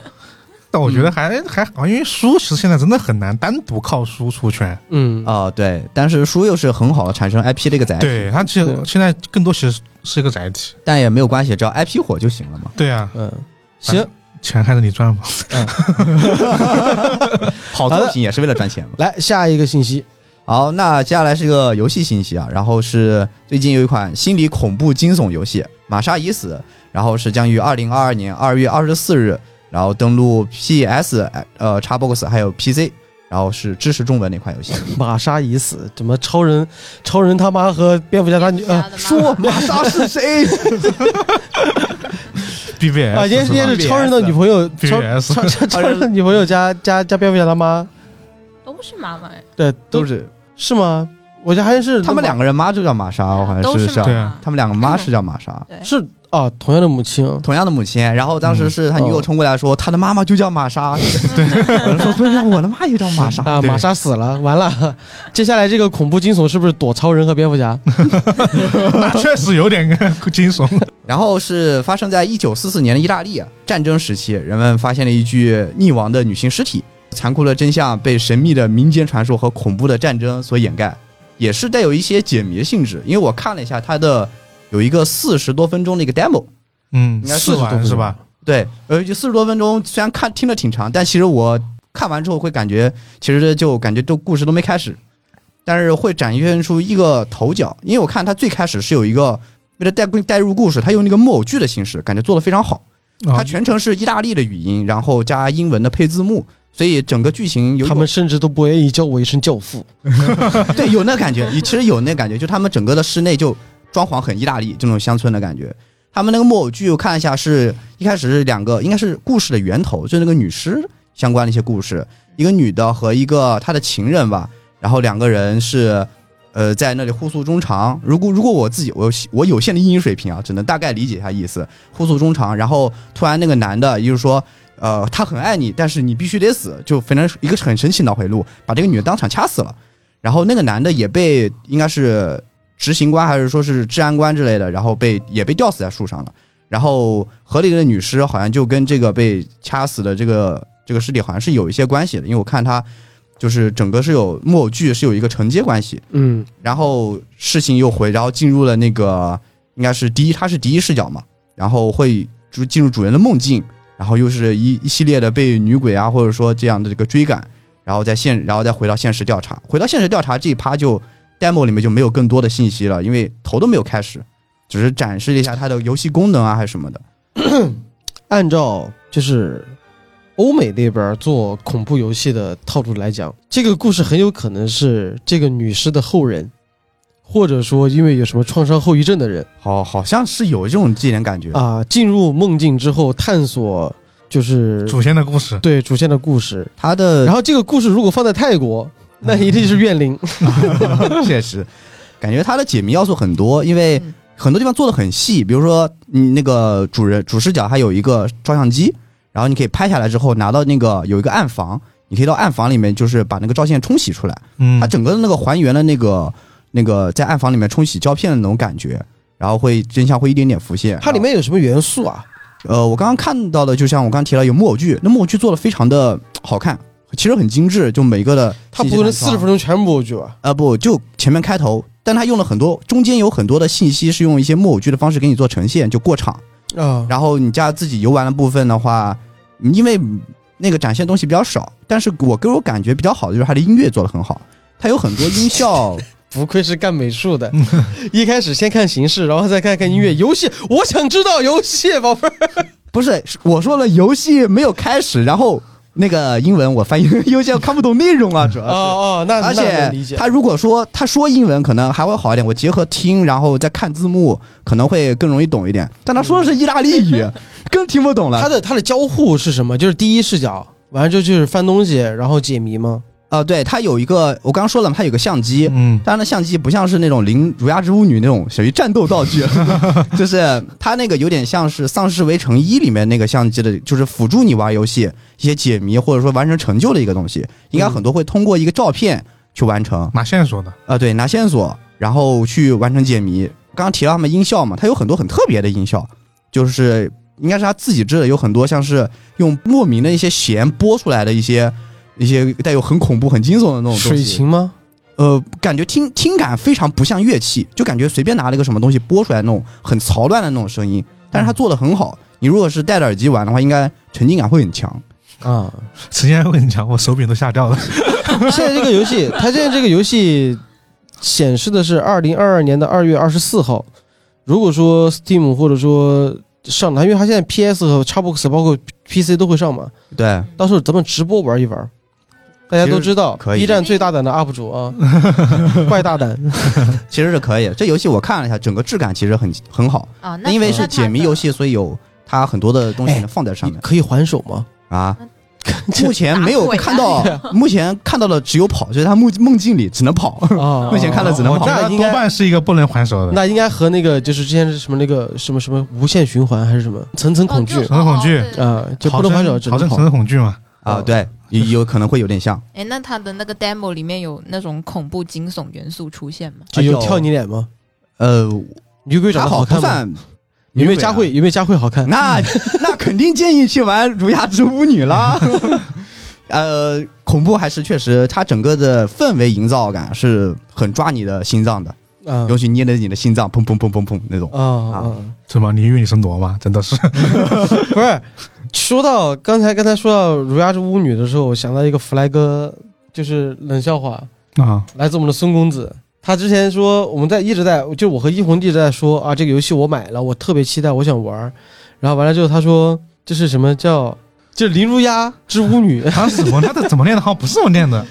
但我觉得还还好，因为书其实现在真的很难单独靠书出圈。嗯啊，对，但是书又是很好的产生 IP 的一个载体，对，它其实现在更多其实是一个载体。但也没有关系，只要 IP 火就行了嘛。对啊，嗯，行，钱还是你赚吧。<laughs> 好作品也是为了赚钱嘛。来下一个信息，好，那接下来是一个游戏信息啊，然后是最近有一款心理恐怖惊悚游戏《玛莎已死》，然后是将于二零二二年二月二十四日，然后登录 PS、呃 Xbox 还有 PC，然后是支持中文那款游戏。<laughs> 玛莎已死，怎么超人超人他妈和蝙蝠侠他女呃 <laughs> 说玛莎是谁？<laughs> BBS 啊，今天今天是超人的女朋友，超 BBS 超超超人的女朋友加加加蝙蝠侠他妈，都是妈妈呀，对，都都是。是吗？我觉得还是他们两个人妈就叫玛莎，我好像都是对啊，他们两个妈是叫玛莎。对，是啊，同样的母亲，同样的母亲，然后当时是他女友嗯冲过来说，他的妈妈就叫玛莎，<laughs> 对，说对呀，我的妈也叫玛莎，啊，玛莎死了，完了，接下来这个恐怖惊悚是不是躲超人和蝙蝠侠？<laughs> 那确实有点惊悚。<laughs> 然后是发生在一九四四年的意大利啊，战争时期，人们发现了一具溺亡的女性尸体，残酷的真相被神秘的民间传说和恐怖的战争所掩盖，也是带有一些解谜性质。因为我看了一下它的有一个四十多分钟的一个 demo，嗯，应该试40多分钟是吧？对，呃，就四十多分钟，虽然看听着挺长，但其实我看完之后会感觉，其实就感觉都故事都没开始，但是会展现出一个头角，因为我看他最开始是有一个为了带带入故事，他用那个木偶剧的形式，感觉做的非常好。它啊，全程是意大利的语音，然后加英文的配字幕，所以整个剧情有他们甚至都不愿意叫我一声教父。<laughs> 对有那感觉，其实有那感觉，就他们整个的室内就装潢很意大利这种乡村的感觉。他们那个木偶剧我看一下是，一开始是两个，应该是故事的源头，就那个女尸相关的一些故事，一个女的和一个她的情人吧，然后两个人是。呃，在那里互诉衷肠。如果如果我自己我我有限的英语水平啊，只能大概理解一下意思，互诉衷肠。然后突然那个男的，也就是说，呃，他很爱你，但是你必须得死，就反正一个很神奇脑回路，把这个女的当场掐死了。然后那个男的也被应该是执行官还是说是治安官之类的，然后被也被吊死在树上了。然后河里的女尸好像就跟这个被掐死的这个这个尸体好像是有一些关系的，因为我看他就是整个是有木偶剧是有一个承接关系。嗯，然后事情又回，然后进入了那个应该是第一，他是第一视角嘛，然后会就进入主人的梦境，然后又是一一系列的被女鬼啊或者说这样的这个追赶，然后在现，然后再回到现实调查，回到现实调查这一趴就 demo 里面就没有更多的信息了，因为头都没有开始，只是展示了一下它的游戏功能啊还是什么的。<coughs> 按照就是欧美那边做恐怖游戏的套路来讲，这个故事很有可能是这个女尸的后人，或者说因为有什么创伤后遗症的人好，好像是有这种这点感觉。啊，进入梦境之后探索就是祖先的故事，对主线的故事。它的然后这个故事如果放在泰国，那一定是怨灵。<laughs> 确实，感觉它的解谜要素很多，因为嗯很多地方做的很细，比如说你那个主人主视角还有一个照相机，然后你可以拍下来之后拿到那个有一个暗房，你可以到暗房里面就是把那个照线冲洗出来，嗯它，整个的那个还原了那个那个在暗房里面冲洗胶片的那种感觉，然后会真相会一点点浮现。它里面有什么元素啊？呃，我刚刚看到的，就像我刚刚提到有木偶剧，那木偶剧做的非常的好看，其实很精致，就每个的它不可能四十分钟，全部木偶剧吧？呃不，就前面开头，但它用了很多中间有很多的信息是用一些木偶剧的方式给你做呈现，就过场，啊，然后你加自己游玩的部分的话，因为那个展现东西比较少，但是我给我感觉比较好的就是它的音乐做的很好，它有很多音效。<laughs> 不愧是干美术的，一开始先看形式，然后再看看音乐。游戏，我想知道游戏，宝贝儿。<laughs> 不，是我说了，游戏没有开始，然后那个英文我翻译游戏我看不懂内容啊，<laughs> 主要是。哦哦，那而。且他如果说他说英文可能还会好一点，我结合听然后再看字幕可能会更容易懂一点。但他说的是意大利语，<laughs> 更听不懂了。他的他的交互是什么？就是第一视角，完了之后就是翻东西，然后解谜吗？啊、对他有一个我刚刚说了嘛，他有个相机，嗯，但是那相机不像是那种灵儒鸦之巫女那种属于战斗道具，<laughs> 就是它那个有点像是《丧尸围城一》里面那个相机的，就是辅助你玩游戏一些解谜或者说完成成就的一个东西。应该很多会通过一个照片去完成。拿线索的，啊，对，拿线索，然后去完成解谜。刚刚提到他们音效嘛，它有很多很特别的音效，就是应该是他自己制的，有很多像是用莫名的一些弦拨出来的一些一些带有很恐怖、很惊悚的那种东水西。琴吗？呃，感觉听听感非常不像乐器，就感觉随便拿了一个什么东西播出来那种很嘈乱的那种声音。但是它做的很好，你如果是戴着耳机玩的话，应该沉浸感会很强。啊，沉浸感会很强，我手柄都吓掉了。<laughs> 现在这个游戏，它现在这个游戏显示的是二零二二年的二月二十四号。如果说 Steam 或者说上它，因为它现在 PS 和 Xbox 包括 PC 都会上嘛，对，到时候咱们直播玩一玩。大家都知道可以，B 站最大胆的 UP 主啊，<laughs> 怪大胆。<laughs> 其实是可以。这游戏我看了一下，整个质感其实很很好。啊，那因为是解谜游戏，所以有它很多的东西能放在上面可以还手吗？啊。<laughs> 目前没有看到，目前看到的只有跑，就是他梦梦境里只能跑。啊，目前看到只能跑那应该半是一个不能还手的。那应该和那个就是之前是什么那个什么什么无限循环还是什么层层恐惧层层恐惧啊，就不能还手，只能跑层。层恐惧嘛。啊，对，有有可能会有点像。哎，那他的那个 demo 里面有那种恐怖惊悚元素出现吗？就有跳你脸吗？呃，女鬼长得好看吗？有没有佳慧？有没有佳慧好看？那 <laughs> 那肯定建议去玩《儒雅之巫女》啦。<laughs> 呃，恐怖还是确实，它整个的氛围营造感是很抓你的心脏的，啊尤其捏着你的心脏砰砰砰砰砰那种。啊啊！什么？你以为你是挪吗？真的是。<laughs> 不是，说到刚才刚才说到《儒雅之巫女》的时候，我想到一个弗莱哥，就是冷笑话，啊，来自我们的孙公子。他之前说我们在一直在，就我和一红一直在说啊，这个游戏我买了，我特别期待，我想玩儿。然后完了之后，他说这是什么叫？就是林如鸦之巫女，他是怎么？他的怎么念的？好像不是我念的，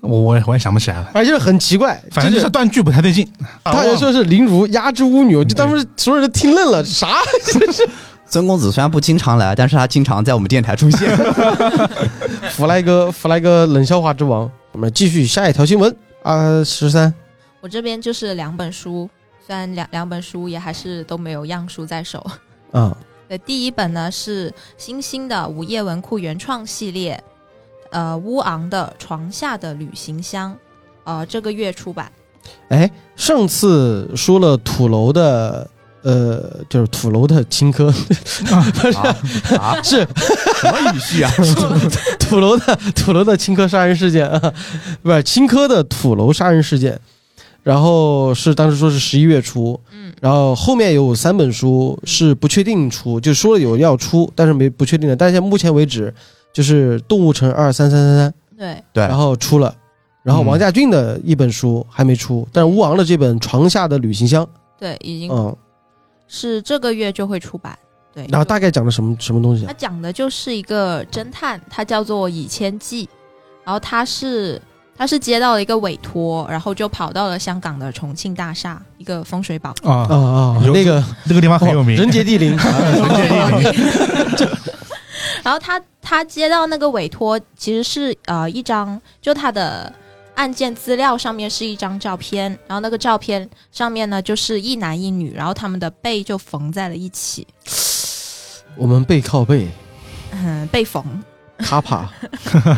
我我也我也想不起来了。而且很奇怪，反正就是断句不太对劲。他就说是林如鸦之巫女，我就当时所有人都听愣了，啥？<laughs> 曾公子虽然不经常来，但是他经常在我们电台出现。<laughs> 弗莱哥，弗莱哥冷笑话之王。我们继续下一条新闻啊，十三我这边就是两本书，虽然两两本书也还是都没有样书在手。啊，对，第一本呢是新兴的午夜文库原创系列，呃，乌昂的床下的旅行箱，呃，这个月出版。哎，上次说了土楼的，呃，就是土楼的青稞，啊 <laughs> 啊！是什么语序啊？<laughs> 土楼的土楼的青稞杀人事件啊，不是青稞的土楼杀人事件。然后是当时说是十一月初，嗯，然后后面有三本书是不确定出，就说了有要出，但是没不确定的。但是目前为止，就是《动物城二三三三三》，对，对然后出了，然后王家俊的一本书还没出，但是吴昂的这本《床下的旅行箱》，对，已经嗯，是这个月就会出版。对，然后大概讲的什么什么东西它啊？讲的就是一个侦探，他叫做以千记，然后他是他是接到了一个委托，然后就跑到了香港的重庆大厦一个风水宝。啊啊，啊，有那个那个地方很有名。哦人杰地灵，啊人杰地灵。<laughs> 然后他他接到那个委托，其实是呃一张就他的案件资料上面是一张照片，然后那个照片上面呢就是一男一女，然后他们的背就缝在了一起，我们背靠背，嗯，<laughs> 背缝。卡帕。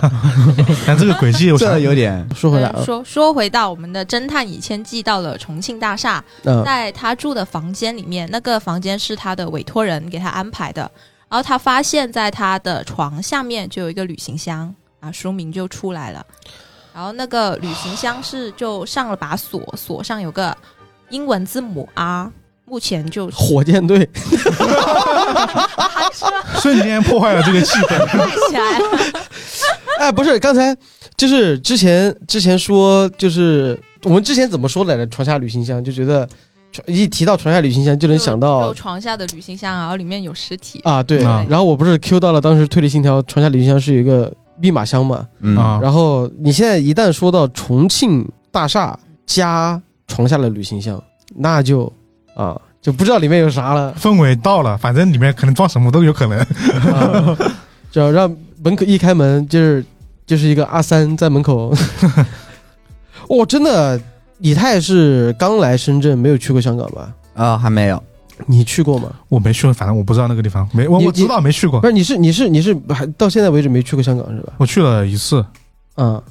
<laughs> 但这个轨迹我想这有点说回来说说回到我们的侦探以前寄到了重庆大厦，嗯在他住的房间里面，那个房间是他的委托人给他安排的。然后他发现，在他的床下面就有一个旅行箱啊，书名就出来了。然后那个旅行箱是就上了把锁，<sighs> 锁上有个英文字母 R，目前就 <laughs> 火箭队，<laughs> 瞬间破坏了这个气氛。<laughs> 盖起来了。哎，不是，刚才就是之前之前说，就是我们之前怎么说来着？床下旅行箱就觉得，一提到床下旅行箱就能想有到床下的旅行箱，然后里面有尸体。啊，对。啊然后我不是 Q 到了当时推理信条床下旅行箱是有一个密码箱嘛？嗯啊然后你现在一旦说到重庆大厦加床下的旅行箱，那就啊就不知道里面有啥了。氛围到了，反正里面可能装什么都有可能。啊，只要让门口一开门，就是就是一个阿三在门口。<laughs> 哦，真的，李泰是刚来深圳，没有去过香港吧？啊还没有，你去过吗？我没去过，反正我不知道那个地方，没我我知道没去过不。是，你是你是你是还到现在为止没去过香港是吧？我去了一次，啊，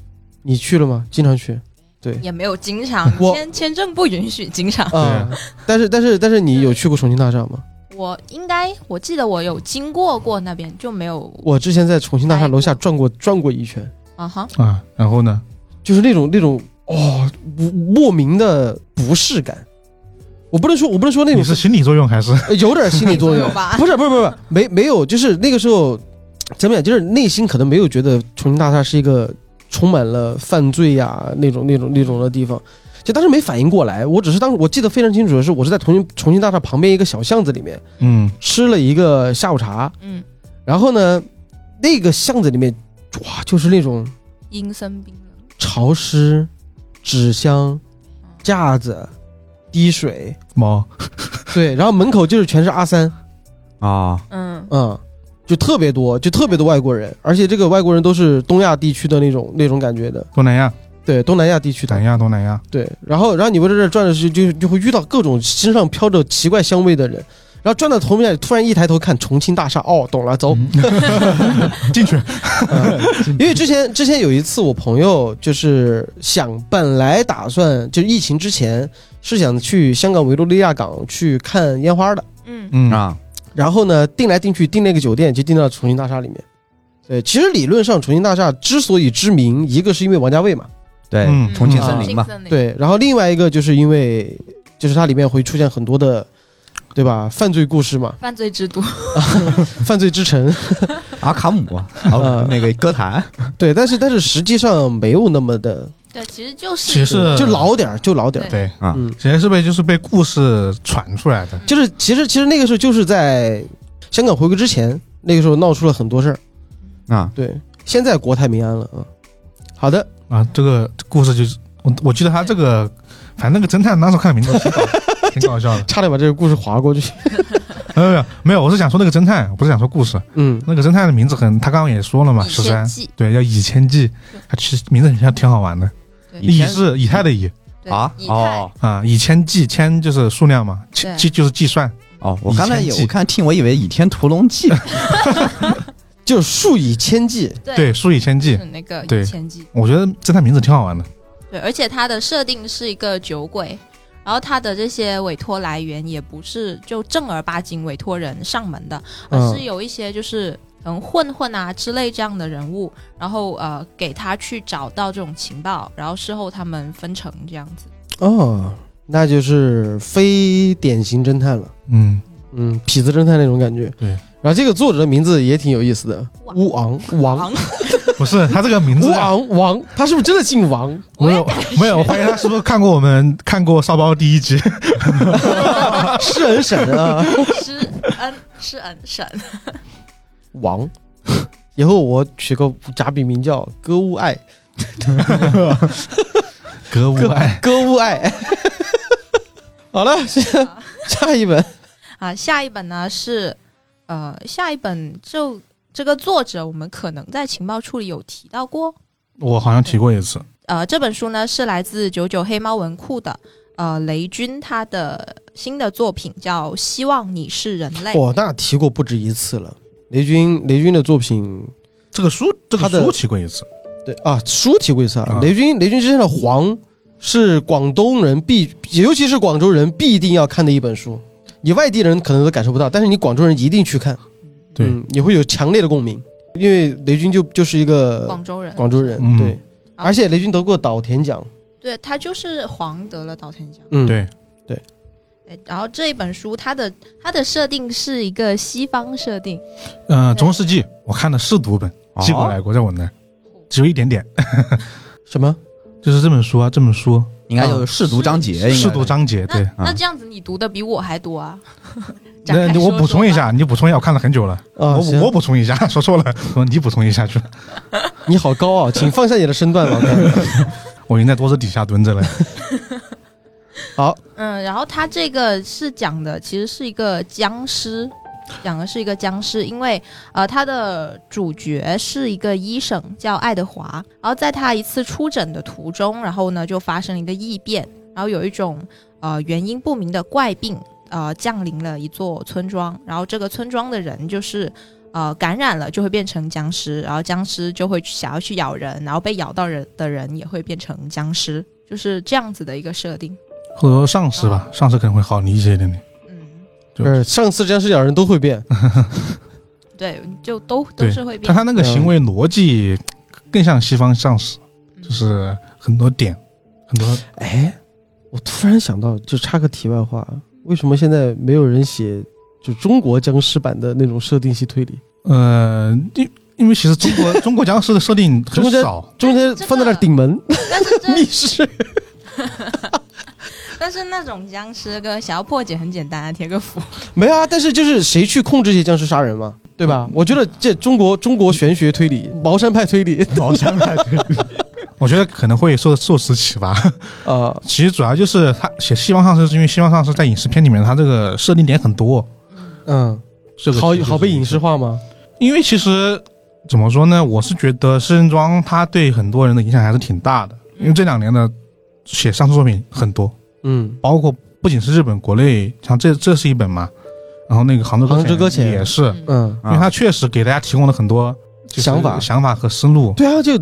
你去了吗？经常去对也没有经常我签签证不允许经常。啊，但是但是但是你有去过重庆大厦吗？我应该我记得我有经过过那边，就没有我之前在重庆大厦楼下转过转过一圈，啊哈。啊，然后呢？就是那种那种哦莫莫名的不适感。我不能说我不能说那种你是心理作用还是？呃有点心理作用 <laughs> 吧不是不是不是没没有，就是那个时候怎么讲，就是内心可能没有觉得重庆大厦是一个充满了犯罪呀、那种那种那种的地方，就当时没反应过来。我只是当时我记得非常清楚的是，我是在重庆重庆大厦旁边一个小巷子里面嗯，吃了一个下午茶，嗯，然后呢，那个巷子里面哇，就是那种阴森冰冷。潮湿、纸箱、架子、滴水，猫 <laughs> 对，然后门口就是全是阿三。啊。嗯。嗯，就特别多，就特别多外国人，而且这个外国人都是东亚地区的那种那种感觉的，东南亚，对，东南亚地区的，南亚东南亚，对。然后，然后你围着这儿转的时候，就就会遇到各种身上飘着奇怪香味的人，然后转到头面，突然一抬头看重庆大厦，哦，懂了，走。嗯 <laughs> 进去。因为之前之前有一次，我朋友就是想本来打算就疫情之前是想去香港维多利亚港去看烟花的。嗯嗯啊然后呢，订来订去订那个酒店，就订到重庆大厦里面。对，其实理论上重庆大厦之所以知名，一个是因为王家卫嘛，对嗯重庆森林嘛，森林，对，然后另外一个就是因为就是它里面会出现很多的，对吧？犯罪故事嘛，犯罪之都。<laughs> 犯罪之城，<laughs> 阿卡姆，然后那个歌坛对，但是但是实际上没有那么的，对，其实就是其实就老点儿，就老点儿，对，啊。嗯，其实是被就是被故事传出来的。就是其实其实那个时候就是在香港回归之前，那个时候闹出了很多事儿，啊。对，现在国泰民安了，啊，好的，啊，这个故事就是我我记得他这个，反正那个侦探当时看名字 <laughs> 挺搞笑的。<laughs> 差点把这个故事划过去，没有没有没有，我是想说那个侦探，我不是想说故事。嗯，那个侦探的名字很，他刚刚也说了嘛，以十三，对，叫以千计，他其实名字挺挺好玩的。对。以是以太的以。啊？哦。啊，以千计，千就是数量嘛，计就是计算。哦，我刚才有我看听我以为倚天屠龙记。<laughs> 就数以千计，对，数以千计。那个对千计，我觉得侦探名字挺好玩的。对，而且它的设定是一个酒鬼，然后他的这些委托来源也不是就正儿八经委托人上门的，而嗯是有一些就是嗯混混啊之类这样的人物，然后呃给他去找到这种情报，然后事后他们分成这样子。哦，那就是非典型侦探了，嗯，嗯，痞子侦探那种感觉。对。然后这个作者的名字也挺有意思的，王。乌昂王。<laughs> 不是他这个名字乌昂王，他是不是真的姓王？没有没有，我怀疑他是不是看过我们看过少包第一集？<laughs> 是恩沈啊，<laughs> 施恩施恩沈，王。以后我取个假笔名叫歌舞爱，格物爱，歌舞爱。好了，下下一本，啊，下一本呢是，呃，下一本就这个作者，我们可能在情报处里有提到过。我好像提过一次。呃，这本书呢是来自九九黑猫文库的，呃，雷军他的新的作品叫《希望你是人类》。我，那提过不止一次了。雷军，雷军的作品，这个书这个书提过一次，对啊，书提过一次啊。啊雷军，雷军之前的《黄》是广东人必，尤其是广州人必定要看的一本书。你外地人可能都感受不到，但是你广州人一定去看，对，嗯，你会有强烈的共鸣，因为雷军就就是一个广州人，广州人，嗯对，啊而且雷军得过岛田奖，对他就是黄得了岛田奖。嗯，，对，对然后这一本书它的它的设定是一个西方设定，嗯，中世纪我看的是读本寄过来过，在我那儿，只有一点点，<laughs> 什么？就是这本书啊，这本书应该就是试读章节，试读章节，对。那那这样子你读的比我还多啊？<laughs> 展那我补充一下，你补充一下，我看了很久了。啊，我我补充一下，说错了，说你补充一下去。你好高啊，请放下你的身段，老哥。<laughs> 我已经在桌子底下蹲着了。<laughs> 好，嗯，然后他这个是讲的其实是一个僵尸，讲的是一个僵尸，因为呃，他的主角是一个医生叫爱德华，然后在他一次出诊的途中，然后呢就发生了一个异变，然后有一种呃原因不明的怪病呃降临了一座村庄，然后这个村庄的人就是。呃，感染了就会变成僵尸，然后僵尸就会想要去咬人，然后被咬到人的人也会变成僵尸，就是这样子的一个设定。或者说上司吧，上司可能会好理解一点点。嗯，就是，上次僵尸咬人都会变，<laughs> 对，就都都是会变他。他那个行为逻辑更像西方上司，就是很多点，很多哎，我突然想到，就插个题外话，为什么现在没有人写就中国僵尸版的那种设定系推理？呃，因因为其实中国 <laughs> 中国僵尸的设定很少，中间放在那顶门但是这 <laughs> 密室，但是那种僵尸哥想要破解很简单啊，贴个符。没啊？但是就是谁去控制这些僵尸杀人嘛，对吧？我觉得这中国中国玄学推理、茅山派推理 <laughs> 茅山派推理，我觉得可能会受受此启发。呃，其实主要就是他写西方丧尸，是因为西方丧尸在影视片里面，他这个设定点很多，嗯，这个好好被影视化吗？因为其实怎么说呢，我是觉得石人庄它对很多人的影响还是挺大的，因为这两年的写丧尸作品很多，嗯，包括不仅是日本，国内像这这是一本嘛，然后那个杭州杭州搁浅也是，嗯，因为它确实给大家提供了很多想法。想法和思路，对啊，就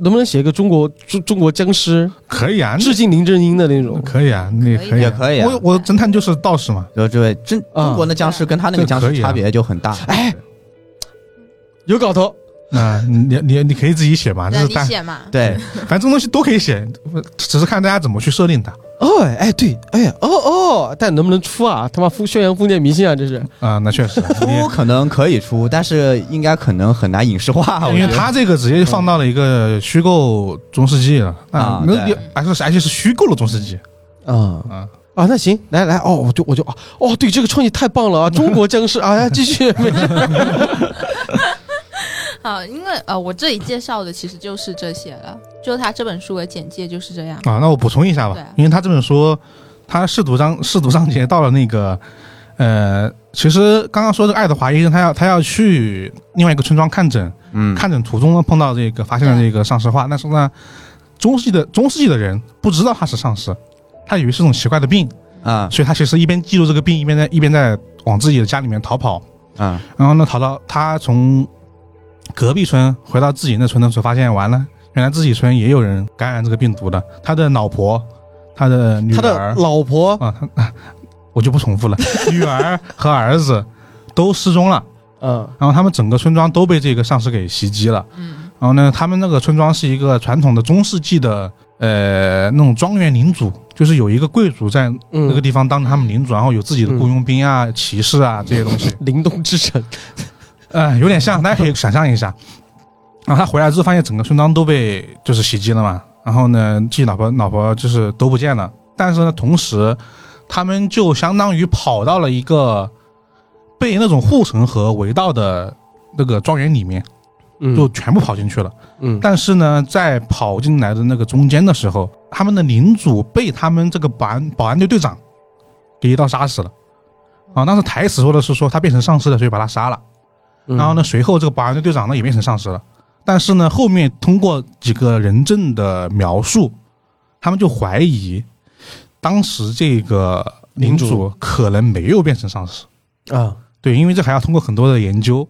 能不能写一个中国中中国僵尸？可以啊，致敬林正英的那种？可以啊，那可以啊，也可以啊。我我侦探就是道士嘛，就这位真啊。中国的僵尸跟他那个僵尸差别就很大。哎，有搞头，啊，你你你可以自己写嘛，就是，你是但写嘛。对，反正这种东西都可以写，只是看大家怎么去设定它哦，哎，对，哎，哦哦，但能不能出啊？他妈封宣扬封建迷信啊，这是。啊，那确实，出可能可以出，但是应该可能很难影视化。因为他这个直接就放到了一个虚构中世纪了啊而且是而且是虚构的中世纪啊啊，啊，那行，来来，哦，我就我就啊，哦，对，这个创意太棒了啊！中国僵尸，哎呀，继续，没事，啊，因为呃，我这里介绍的其实就是这些了，就他这本书的简介就是这样。啊，那我补充一下吧因为他这本书，他试读章试读章节到了那个，呃，其实刚刚说这个爱德华医生，他要他要去另外一个村庄看诊，嗯，看诊途中呢碰到这个发现了这个丧尸化，但是呢，中世纪的中世纪的人不知道他是丧尸，他以为是种奇怪的病，啊所以他其实一边记录这个病，一边在一边在往自己的家里面逃跑。啊然后呢，逃到他从隔壁村回到自己那村的时候，发现完了，原来自己村也有人感染这个病毒的。他的老婆，他的女他的儿老婆啊，他我就不重复了，<laughs> 女儿和儿子都失踪了。嗯然后他们整个村庄都被这个丧尸给袭击了。嗯然后呢，他们那个村庄是一个传统的中世纪的呃那种庄园领主，就是有一个贵族在嗯，那个地方当他们领主，然后有自己的雇佣兵啊、骑士啊这些东西。<laughs> 灵动之城，呃，有点像，大家可以想象一下。然后他回来之后，发现整个村庄都被就是袭击了嘛。然后呢，自己老婆老婆就是都不见了。但是呢，同时他们就相当于跑到了一个被那种护城河围到的那个庄园里面，嗯就全部跑进去了。嗯但是呢，在跑进来的那个中间的时候，他们的领主被他们这个保安保安队队长给一刀杀死了。啊，当时台词说的是说他变成丧尸了，所以把他杀了。嗯然后呢，随后这个保安队队长呢也变成丧尸了，但是呢，后面通过几个人证的描述，他们就怀疑当时这个领主可能没有变成丧尸。啊，对，因为这还要通过很多的研究。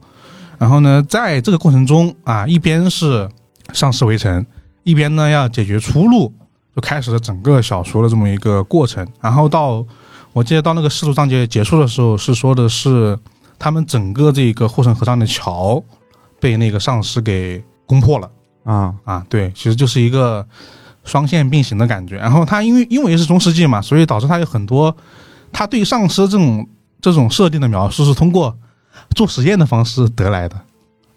然后呢，在这个过程中啊，一边是丧尸围城，一边呢要解决出路，就开始了整个小说的这么一个过程。然后到我记得到那个世俗章节结束的时候，是说的是他们整个这个护城河上的桥被那个丧尸给攻破了。啊，啊。对，其实就是一个双线并行的感觉。然后他因为因为是中世纪嘛，所以导致他有很多，他对丧尸这种这种设定的描述是通过做实验的方式得来的，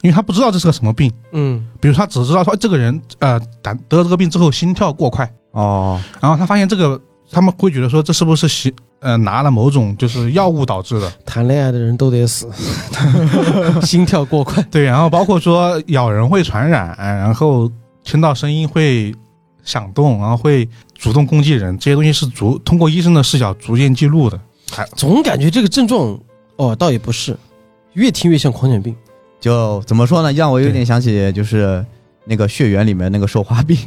因为他不知道这是个什么病，嗯。比如他只知道说哎这个人呃得得了这个病之后心跳过快，哦，然后他发现这个他们会觉得说这是不是吸呃拿了某种就是药物导致的，谈恋爱的人都得死，<laughs> 心跳过快。对，然后包括说咬人会传染，然后听到声音会响动，然后会主动攻击人，这些东西是逐通过医生的视角逐渐记录的。还总感觉这个症状，哦，倒也不是，越听越像狂犬病。就怎么说呢？让我有点想起就是那个血缘里面那个受花病。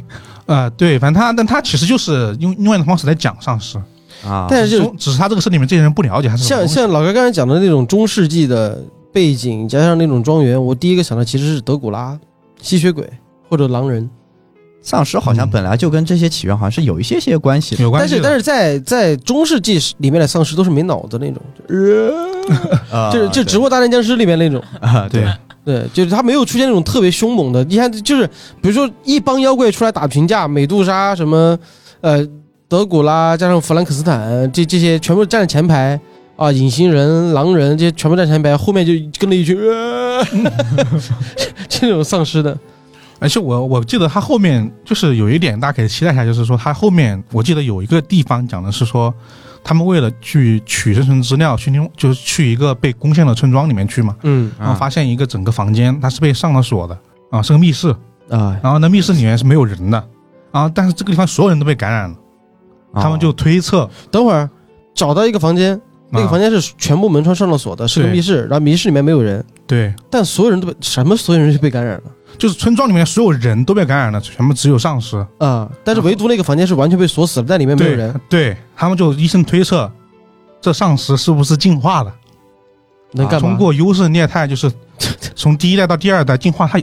呃，对，反正他，但他其实就是用另外的方式来讲丧尸，啊，但是就只是他这个社里面这些人不了解他是像像老哥刚才讲的那种中世纪的背景，加上那种庄园，我第一个想到其实是德古拉、吸血鬼或者狼人。丧尸好像本来就跟这些起源好像是有一些些关系的。有关系，但是但是在在中世纪里面的丧尸都是没脑子那种，<laughs> 啊就是就《植物大战僵尸》里面那种。啊，对对，就是他没有出现那种特别凶猛的，你看，就是比如说一帮妖怪出来打群架，美杜莎什么，呃，德古拉加上弗兰克斯坦，这这些全部站在前排啊，隐形人、狼人这些全部站前排，后面就跟了一群，呃、<laughs> <laughs> 这种丧尸的，而且我我记得他后面就是有一点大家可以期待一下，就是说他后面我记得有一个地方讲的是说，他们为了去取生存资料，去另就是去一个被攻陷的村庄里面去嘛，嗯。然后发现一个整个房间它是被上了锁的啊，是个密室，啊，然后那密室里面是没有人的啊，但是这个地方所有人都被感染了，他们就推测等会儿找到一个房间，那个啊房间是全部门窗上了锁的，是个密室，然后密室里面没有人，对，但所有人都被什么？所有人就被感染了。就是村庄里面所有人都被感染了，全部只有丧尸。啊！但是唯独那个房间是完全被锁死了，在里面没有人，对他们就医生推测，这丧尸是不是进化了？能干嘛？通过优胜劣汰，就是 <laughs> 从第一代到第二代进化，它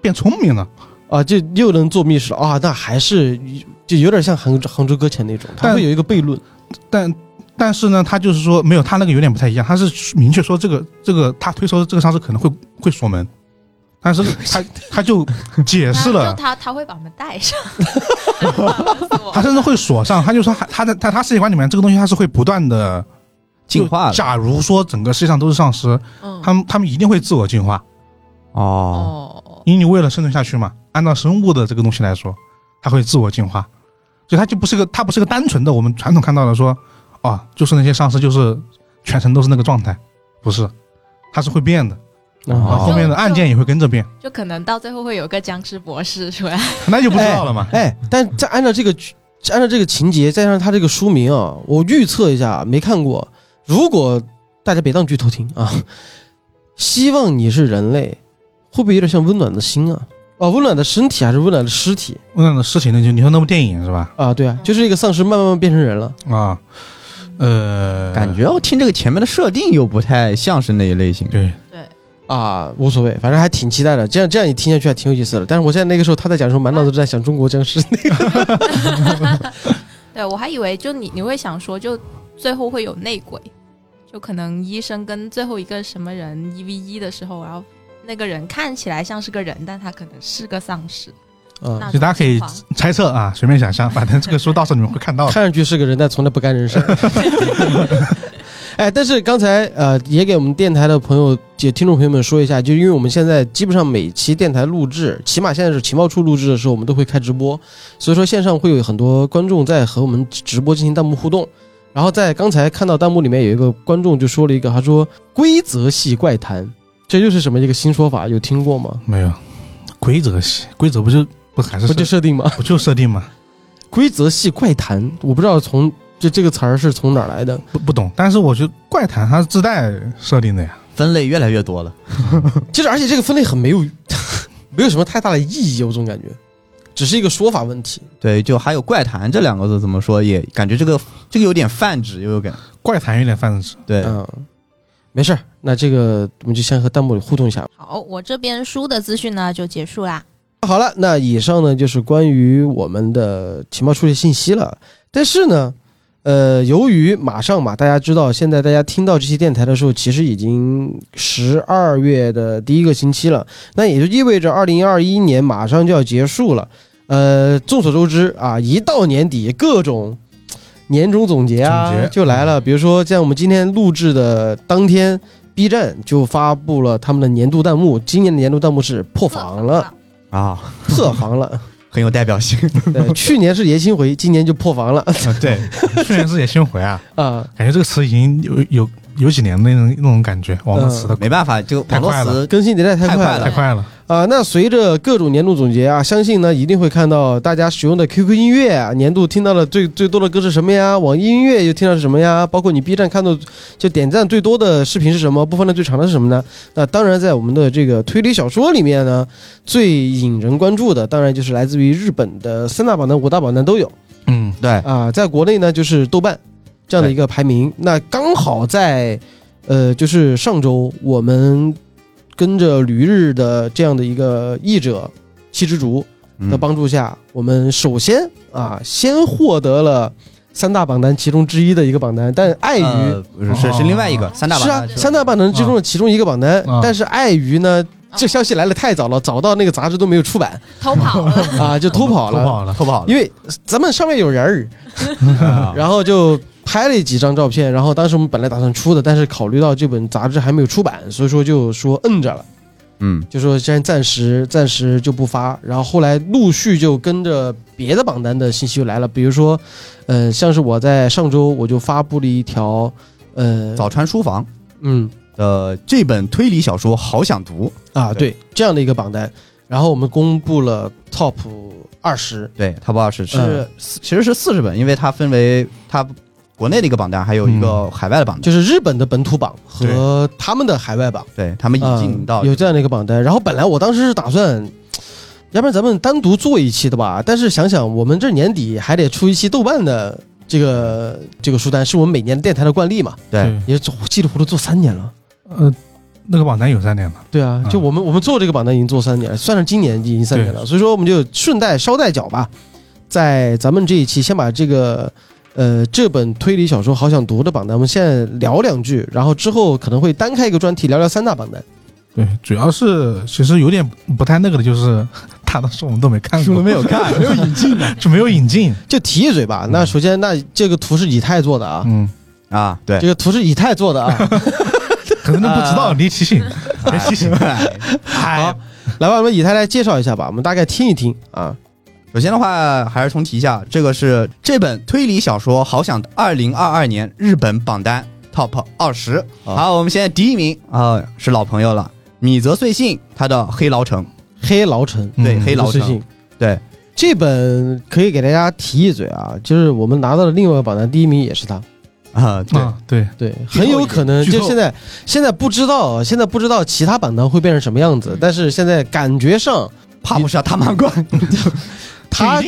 变聪明了。啊，就又能做密室了啊！那还是就有点像杭杭州搁浅那种，它会有一个悖论但但是呢，他就是说没有他那个有点不太一样，他是明确说这个这个他推说这个丧尸可能会会锁门，但是 <laughs> 他他就解释了，他他他会把我们带上，<laughs> 他甚至会锁上，他就说他他在他他世界观里面这个东西他是会不断的进化的。假如说整个世界上都是丧尸，嗯，他们他们一定会自我进化，哦，哦，因为你为了生存下去嘛，按照生物的这个东西来说，它会自我进化，所以它就不是个它不是个单纯的我们传统看到的说，哦，就是那些丧尸就是全程都是那个状态，不是，它是会变的，啊后后面的案件也会跟着变，就可能到最后会有个僵尸博士出来，<laughs> 那就不知道了嘛。哎，但再按照这个按照这个情节，再加上他这个书名啊，我预测一下，没看过。如果大家别当剧透听啊，<laughs> 希望你是人类，会不会有点像温暖的心啊？哦，温暖的身体还是温暖的尸体温暖的尸体那，就你说那部电影是吧？啊？对啊，就是一个丧尸慢慢慢变成人了。啊，呃，感觉我听这个前面的设定又不太像是那一类型。对，啊，无所谓，反正还挺期待的。这样这样你听下去还挺有意思的。但是我现在那个时候他在讲的时候，满脑子都在想中国僵尸那个。<laughs> 对我还以为就你你会想说，就最后会有内鬼，就可能医生跟最后一个什么人一 v 一的时候，然后那个人看起来像是个人，但他可能是个丧尸。啊，那就大家可以猜测啊，随便想象，反正这个书到时候你们会看到。看上去是个人，但从来不干人事。哎，但是刚才呃，也给我们电台的朋友、也听众朋友们说一下，就因为我们现在基本上每期电台录制，起码现在是情报处录制的时候，我们都会开直播，所以说线上会有很多观众在和我们直播进行弹幕互动。然后在刚才看到弹幕里面有一个观众就说了一个，他说“规则系怪谈”，这又是什么一个新说法？有听过吗？没有规则系，规则不就不还是不就设定吗？不就设定吗？规则系怪谈，我不知道从这这个词儿是从哪儿来的。不不懂，但是我觉得怪谈它是自带设定的呀。分类越来越多了，其 <laughs> 实而且这个分类很没有，<laughs> 没有什么太大的意义，我总感觉，只是一个说法问题。对，就还有怪谈这两个字怎么说，也感觉这个这个有点泛指，又有点 <laughs> 怪谈有点泛指，对，嗯，没事儿，那这个我们就先和弹幕里互动一下。好，我这边书的资讯呢就结束啦。好了，那以上呢就是关于我们的情报处理信息了。但是呢，呃，由于马上嘛，大家知道，现在大家听到这期电台的时候，其实已经十二月的第一个星期了，那也就意味着二零二一年马上就要结束了。呃，众所周知啊，一到年底，各种年终总结啊总结就来了。比如说，在我们今天录制的当天，B 站就发布了他们的年度弹幕，今年的年度弹幕是破防了，啊，破防了。很有代表性。对，<laughs> 去年是爷青回，今年就破防了对，去年是也心回啊，<laughs> 啊！感觉这个词已经有有有几年的那种那种感觉，网络词的没办法，就网络太快词更新迭代太快了太快了啊！那随着各种年度总结啊，相信呢一定会看到大家使用的 QQ 音乐啊，年度听到的最最多的歌是什么呀？网易音乐又听到是什么呀？包括你 B 站看到就点赞最多的视频是什么？播放量最长的是什么呢？那当然，在我们的这个推理小说里面呢，最引人关注的当然就是来自于日本的三大榜单、五大榜单都有。嗯，对，啊，在国内呢就是豆瓣这样的一个排名。那刚好在呃，就是上周我们跟着驴日的这样的一个译者七之竹嗯的帮助下，我们首先啊先获得了三大榜单其中之一的一个榜单，但碍于、呃是是是另外一个三大榜是啊三大榜单之中的其中一个榜单，啊但是碍于呢。这消息来的太早了，早到那个杂志都没有出版偷跑了，啊，就偷跑了。偷跑了，偷跑了因为咱们上面有人儿，啊 <laughs> 然后就拍了几张照片，然后当时我们本来打算出的，但是考虑到这本杂志还没有出版，所以说就说摁着了，嗯。就说先暂时暂时就不发。然后后来陆续就跟着别的榜单的信息就来了，比如说，呃，像是我在上周我就发布了一条，呃，早川书房嗯。呃这本推理小说好想读，啊对。对这样的一个榜单，然后我们公布了 top 二十，对，Top 二十是嗯。其实是四十本，因为它分为它国内的一个榜单，还有一个海外的榜单，就是日本的本土榜和他们的海外榜。对他们引进到嗯有这样的一个榜单。然后本来我当时是打算，<tsk> 要不然咱们单独做一期的吧。但是想想我们这年底还得出一期豆瓣的这个这个书单，是我们每年电台的惯例嘛。对，也稀里糊涂做三年了。呃，那个榜单有三年了，对啊，嗯就我们我们做这个榜单已经做三年了，算上今年已经三年了。所以说我们就顺带捎带脚吧，在咱们这一期先把这个。呃，这本推理小说好想读的榜单，我们现在聊两句，然后之后可能会单开一个专题聊聊三大榜单。对，主要是其实有点不太那个的，就是大多数我们都没看过，书没有看，<laughs> 没有引进的就没有引进，就提一嘴吧。嗯。那首先，那这个图是以太做的啊，嗯，啊，对。这，个图是以太做的啊。<laughs> 可能都不知道，你提醒，<laughs> 别提醒，好，来吧，我们以太来介绍一下吧，我们大概听一听啊。首先的话，还是重提一下，这个是这本推理小说《好想》二零二二年日本榜单 Top 二十。好好，我们现在第一名啊、是老朋友了，米泽穗信他的《黑牢城》。黑牢城，对，嗯黑牢城。对，这本可以给大家提一嘴啊，就是我们拿到的另外一个榜单第一名也是他，啊，对，啊，对，对，很有可能就现在现在不知道，现在不知道其他榜单会变成什么样子，但是现在感觉上怕不是要他满贯。<laughs> 他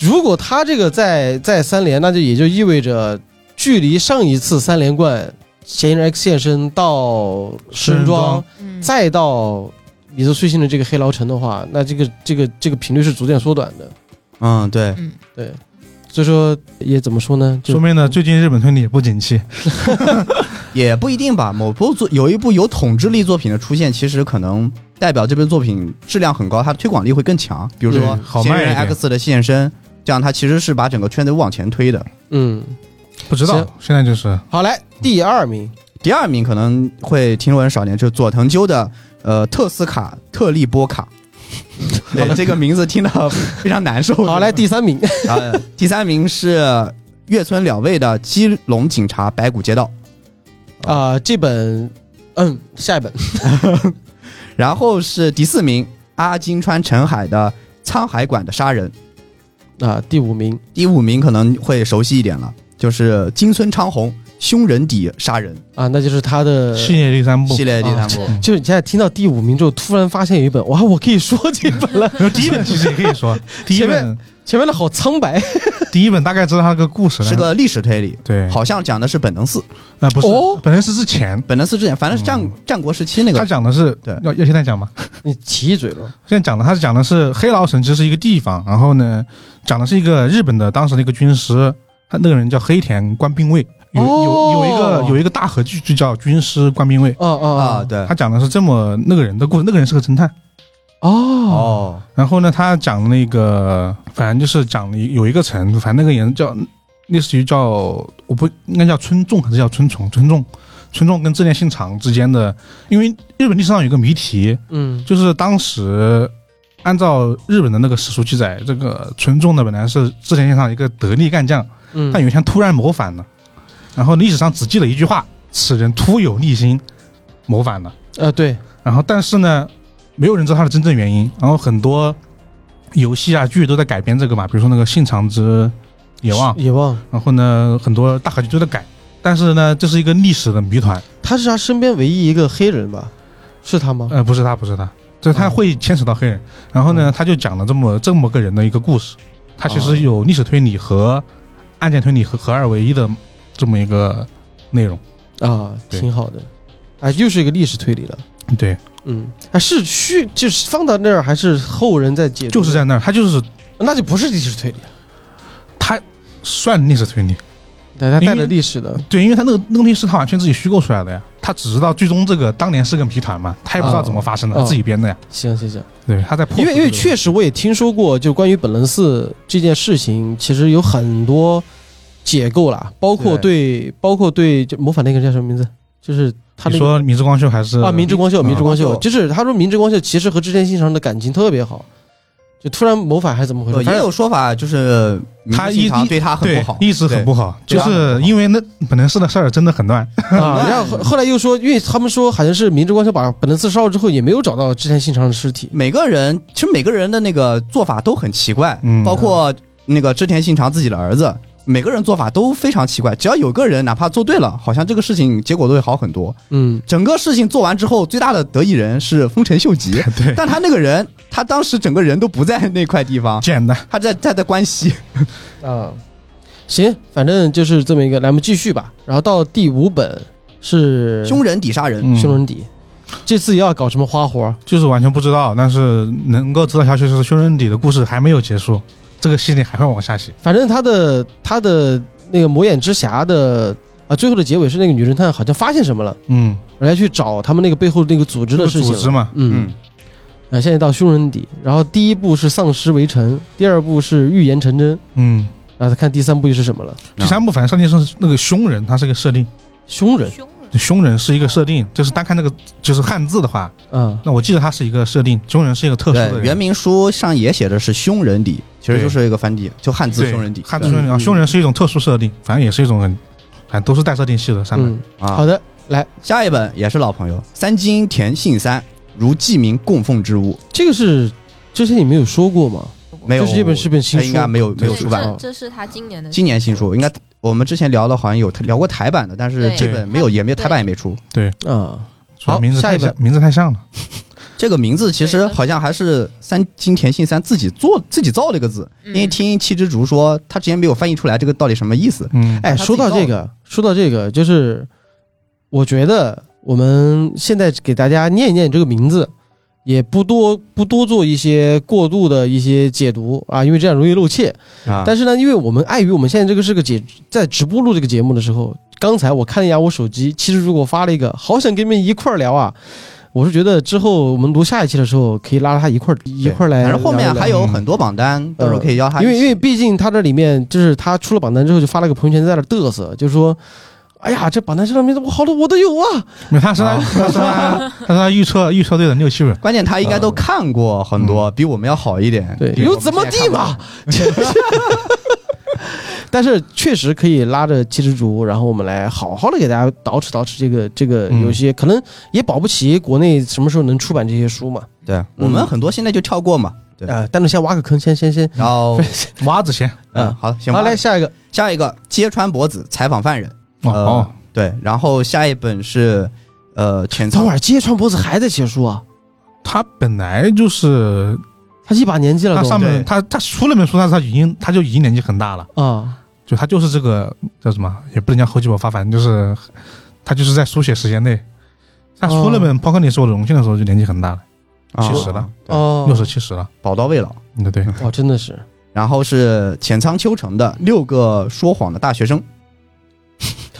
如果他这个在在三连，那就也就意味着距离上一次三连冠嫌疑人 X 现身到食人庄。嗯，再到米泽穗信的这个黑牢城的话，那这个这个这个频率是逐渐缩短的。嗯，对，嗯，对，所以说也怎么说呢？就说明呢，最近日本推理也不景气，<laughs> 也不一定吧。某部作有一部有统治力作品的出现，其实可能代表这部作品质量很高，它的推广力会更强。比如说对好《嫌疑人 X》的现身，这样它其实是把整个圈子往前推的。嗯，不知道，现在就是好来第二名，第二名可能会听说人少一点，就是佐藤鸠的呃特斯卡特利波卡。<laughs> 对，这个名字听到非常难受。好来第三名，<laughs> 啊，第三名是月村了卫的《基隆警察白骨街道》，啊、这本嗯下一本 <laughs> 然后是第四名阿金川澄海的《沧海馆的杀人》，啊、第五名。第五名可能会熟悉一点了，就是金村昌宏凶人底杀人。啊，那就是他的系列第三部。系，列第三部。嗯就是你现在听到第五名之后，突然发现有一本哇，我可以说这本了。第一本其实也可以说，<laughs> 第一前本。前面的好苍白第一本大概知道他个故事，是个历史推理，对，好像讲的是本能寺。啊不是哦，本能寺之前，本能寺之前，反正是战、嗯。战国时期那个。他，讲的是对。要要现在讲吗？你提一嘴了。现在讲的他是讲的是黑老省，这是一个地方，然后呢，讲的是一个日本的当时的一个军师，他那个人叫黑田官兵卫，有有有一个哦有一个大和剧就叫军师官兵卫，哦哦啊，对。他，讲的是这么那个人的故事，那个人是个侦探。哦。哦，然后呢，他讲那个，反正就是讲了有一个城，反正那个人叫类似于叫我不应该叫村重还是叫村重？村重，村重跟织田信长之间的，因为日本历史上有一个谜题，嗯。就是当时按照日本的那个史书记载，这个村重呢本来是织田信长一个得力干将，嗯。但有一天突然谋反了，然后历史上只记了一句话：此人突有逆心，谋反了。呃对。然后但是呢，没有人知道他的真正原因。然后很多游戏啊、剧都在改编这个嘛，比如说那个《信长之野望》，野望，然后呢，很多大合剧都在改。但是呢，这是一个历史的谜团。他是他身边唯一一个黑人吧？是他吗？呃，不是他，不是他，就他会牵扯到黑人。然后呢，他就讲了这么这么个人的一个故事。他其实有历史推理和案件推理合合二为一的这么一个内容。啊，挺好的。啊，又是一个历史推理了。对，嗯，啊，是虚，就是放到那儿，还是后人在解读？就是在那儿，他就是那就不是历史推理，他算历史推理。对，他带着历史的。对，因为他那个那个东西是他完全自己虚构出来的呀，他只知道最终这个当年是个谜团嘛，他也不知道怎么发生的，哦自己编的呀。行行行，对，他在破因为因为确实我也听说过，就关于本能寺这件事情，其实有很多解构啦，包括对，包括对就模仿那个叫什么名字？就是他你说明治光秀还是啊，明治光秀，嗯明治光秀，就是他说明治光秀其实和织田信长的感情特别好，就突然谋反还是怎么回事？呃也有说法，就是他一明治信长对他很不好，一直很不好，就是因为那本能寺的事儿真的很乱。<laughs> 啊，然后后后来又说，因为他们说好像是明治光秀把本能寺烧了之后，也没有找到织田信长的尸体。每个人其实每个人的那个做法都很奇怪，嗯包括那个织田信长自己的儿子，每个人做法都非常奇怪。只要有个人哪怕做对了，好像这个事情结果都会好很多。嗯，整个事情做完之后，最大的得益人是丰臣秀吉，<laughs> 对，但他那个人，他当时整个人都不在那块地方，简单。他在他在关西。<laughs> 啊，行，反正就是这么一个，来我们继续吧。然后到第五本是凶人底杀人，嗯凶人底，这次又要搞什么花活？就是完全不知道，但是能够知道消息是凶人底的故事还没有结束，这个系列还会往下写。反正他的他的那个魔眼之匣的啊，最后的结尾是那个女侦探好像发现什么了，嗯，然后去找他们那个背后那个组织的事情组织嘛，嗯，啊，现在到凶人底，然后第一步是丧尸围城，第二步是预言成真，嗯，然后再看第三步又是什么了？第三部反正设定是那个凶人，他是个设定，凶人。凶人凶人是一个设定，就是单看那个就是汉字的话，嗯，那我记得它是一个设定，凶人是一个特殊的。原名书上也写的是凶人底，其实就是一个翻底，就汉字凶人底。汉字凶人啊，嗯凶人是一种特殊设定，反正也是一种很，反正都是带设定系的三本。嗯，啊，好的，来，下一本也是老朋友，三金田信三，如记名供奉之物，这个是之前你没有说过吗？没有就是这本是本新书，他应该没有没有出版哦这这是他今年的今年新书，应该我们之前聊的好像有聊过台版的，但是这本没有，也没有台版也没出。对，啊。主要好名字太像下一本，名字太像了。<laughs> 这个名字其实好像还是三金田信三自己做自己造了一个字，因为听七之竹说他之前没有翻译出来这个到底什么意思。嗯，哎，说到这个，说到这个，就是我觉得我们现在给大家念一念这个名字，也不多不多做一些过度的一些解读啊，因为这样容易露怯。啊，但是呢，因为我们碍于我们现在这个是个节在直播录这个节目的时候，刚才我看了一下我手机，其实如果发了一个，好想跟你们一块儿聊啊。我是觉得之后我们录下一期的时候，可以拉他一块儿一块儿来。反正后面还有很多榜单，到时候可以邀他。因为因为毕竟他这里面就是他出了榜单之后就发了个朋友圈在那嘚瑟，就是说。哎呀，这榜单上的名字我好多我都有啊！他是他他是他 <laughs> 他是他预测预测对的六七本。关键他应该都看过很多，比我们要好一点。对，比我们有怎么地嘛？<laughs> 但是确实可以拉着七只竹，然后我们来好好的给大家捯饬捯饬这个这个嗯有些可能也保不齐国内什么时候能出版这些书嘛。对我们很多现在就跳过嘛。对，啊，但是先挖个坑，先先先，然后 <laughs> 挖子先，嗯，好，行好。来下一个，下一个揭穿脖子采访犯人，呃哦哦，对，然后下一本是呃浅仓等会儿揭川博子还在写书啊？他本来就是他一把年纪了他上面他他出了本书，他他已经他就已经年纪很大了，啊。就他就是这个叫什么，也不能叫厚积薄发，反正就是他就是在书写时间内，他出了本《抛开你是我的荣幸》的时候就年纪很大了，啊七十了，哦，六十七十了，宝刀未老。嗯对对，哇，真的是。然后是浅仓秋成的六个说谎的大学生，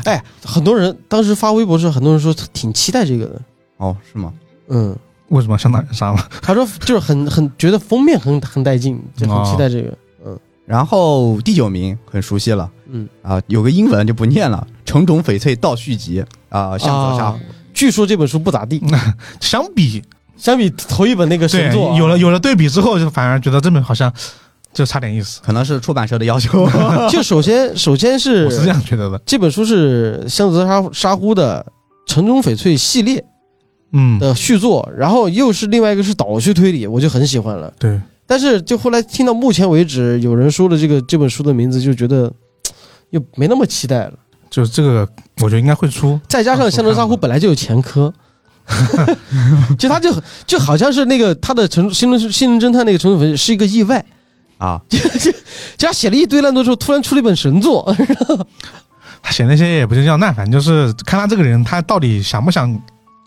哎，很多人当时发微博时，很多人说挺期待这个的。哦，是吗？嗯，为什么想打人杀了？他说就是很很觉得封面很很带劲，就很期待这个。嗯。然后第九名很熟悉了。嗯，啊，有个英文就不念了，《城冢翡翠倒叙集》啊，向泽沙啊据说这本书不咋地，<laughs> 相比相比头一本那个神作啊，有了有了对比之后，就反而觉得这本好像就差点意思。可能是出版社的要求。<laughs> 就首先首先是 <laughs> 我是这样觉得的，这本书是香泽沙沙呼的《城中翡翠》系列嗯，的续作，然后又是另外一个是倒叙推理，我就很喜欢了。对，但是就后来听到目前为止有人说了这个这本书的名字，就觉得又没那么期待了。就这个，我觉得应该会出。再加上香泽沙呼本来就有前科，<laughs> 就他就就好像是那个他的城新人新人侦探那个城中翡翠是一个意外，啊，<laughs> 就他写了一堆烂作之后，突然出了一本神作，<laughs> 他写那些也不是叫烂，反正就是看他这个人，他到底想不想，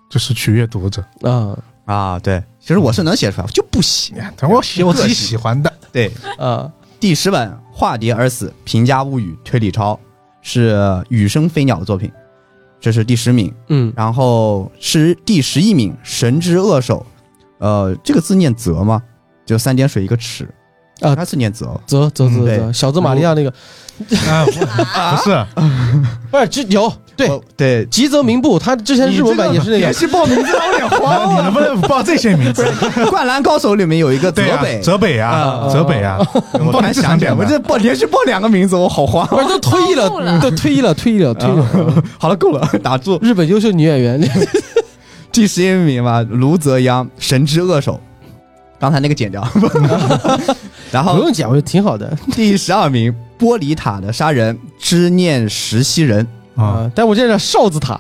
就是取悦读者。啊。啊，对，其实我是能写出来，我就不写。我写。我自己喜欢的，对，呃第十本《化蝶而死：平家物语》推理抄是羽生飞鸟的作品，这是第十名。嗯。然后是第十一名《神之恶手》，呃，这个字念泽吗？就三点水一个尺啊他是念泽。泽泽泽泽对。小泽玛利亚那个。啊，不不是，不是这有对。哦对，吉泽明步，他之前日文版也是那个是报名字有点慌。你能不能 <laughs> 报这些名字？《灌篮高手》里面有一个泽北，，泽北啊，啊泽北啊，我突然想起来，我这报连续报两个名字，我好慌。不是都退役了都退役了，退役了，退役了。好了，够了，打住。日本优秀女演员，第十一名吧，卢泽央《神之恶手》，刚才那个剪掉。然后不用讲，我觉得挺好的。第十二名，玻璃塔的杀人知念实习人，啊，啊。但我这叫哨子塔，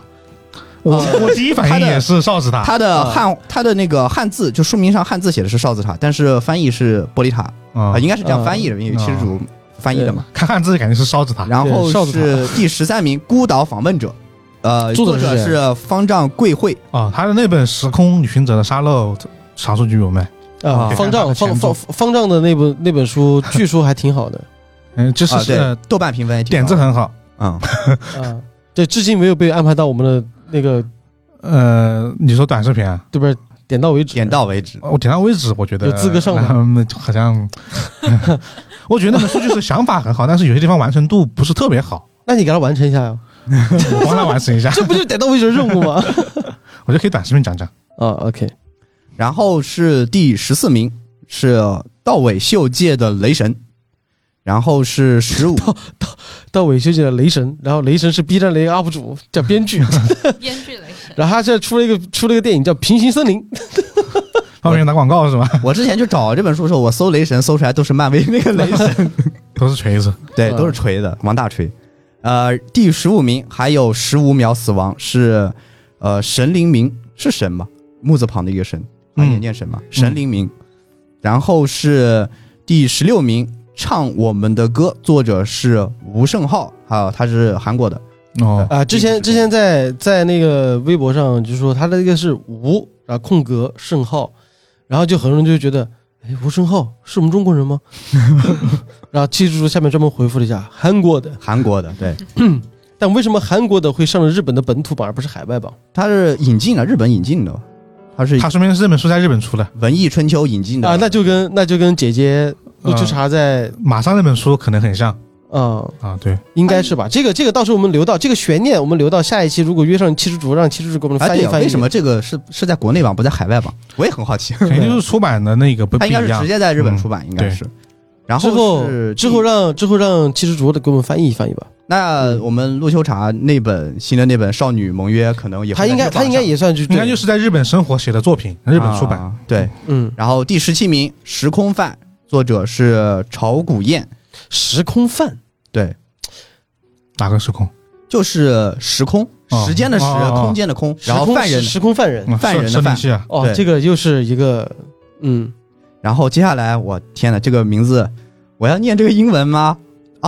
我我第一反应也是哨子塔，他的汉他的那个汉字就书名上汉字写的是哨子塔，但是翻译是玻璃塔。啊。啊，应该是这样翻译的，因为七十主翻译的嘛。看汉字感觉是哨子塔。然后是第十三名，孤岛访问者，呃，作者是谁作者是方丈贵惠，啊，他的那本《时空旅行者的沙漏》少数据有卖，啊，啊方丈方方方丈的那本 <laughs> 那本书，据说还挺好的嗯，就是啊，对呃，豆瓣评分点子很好。嗯，<laughs> 啊。对，至今没有被安排到我们的那个，呃，你说短视频啊？对不对？点到为止，点到为止。我点到为止，我觉得有资格上吗嗯，好像，<laughs> 我觉得那本书就是想法很好，但是有些地方完成度不是特别好。那你给他完成一下呀，我帮他完成一下，这不就点到为止的任务吗？我觉得可以短视频讲讲。啊，OK，然后是第十四名是道尾秀介的雷神，然后是十五道道道尾秀界的雷神，然后雷神是 B 站的一个 UP 主，叫编剧，<laughs> 编剧雷神，然后他现在出了一个出了一个电影叫《平行森林》，方便打广告是吧？<laughs> 我之前去找这本书的时候，我搜雷神搜出来都是漫威那个雷神，都是锤子。对，嗯都是锤的，王大锤。呃，第十五名还有十五秒死亡是呃神灵明是神吧？木字旁的一个神，啊嗯也念神嘛，神灵明。然后是第十六名唱我们的歌，作者是吴胜浩，还有他是韩国的。哦，啊，之前之前在在那个微博上就说他的那个是吴啊空格胜浩，然后就很多人就觉得，哎，吴胜浩是我们中国人吗？<laughs> 然后七叔叔下面专门回复了一下韩国的，韩国的，对，<clears throat> 但为什么韩国的会上了日本的本土榜而不是海外榜？他是引进了日本引进的，他是它说明这本书在日本出的，文艺春秋引进的啊，那就跟那就跟姐姐陆秋茶在马上那本书可能很像嗯、啊。对，应该是吧？这个这个到时候我们留到这个悬念，我们留到下一期，如果约上七叔主，让七叔主给我们翻译翻译。为什么这个是是在国内吧不在海外吧？我也很好奇。肯定就是出版的那个不不一样他应该是直。接在日本出版，应该是。然之后后是之后让之后让七叔主给我们翻译翻译吧。那我们陆秋茶那本新的那本《少女盟约》可能也他应该他应该也算是应该就是在日本生活写的作品，日本出版。啊对。嗯，然后第十七名《时空饭》，作者是朝古燕，时空饭？对，哪个时空？就是时空，哦。时间的时，空间的空，时空然后犯人，时空犯人。嗯犯人的犯。哦，对。这个又是一个，嗯，然后接下来我天呐，这个名字我要念这个英文吗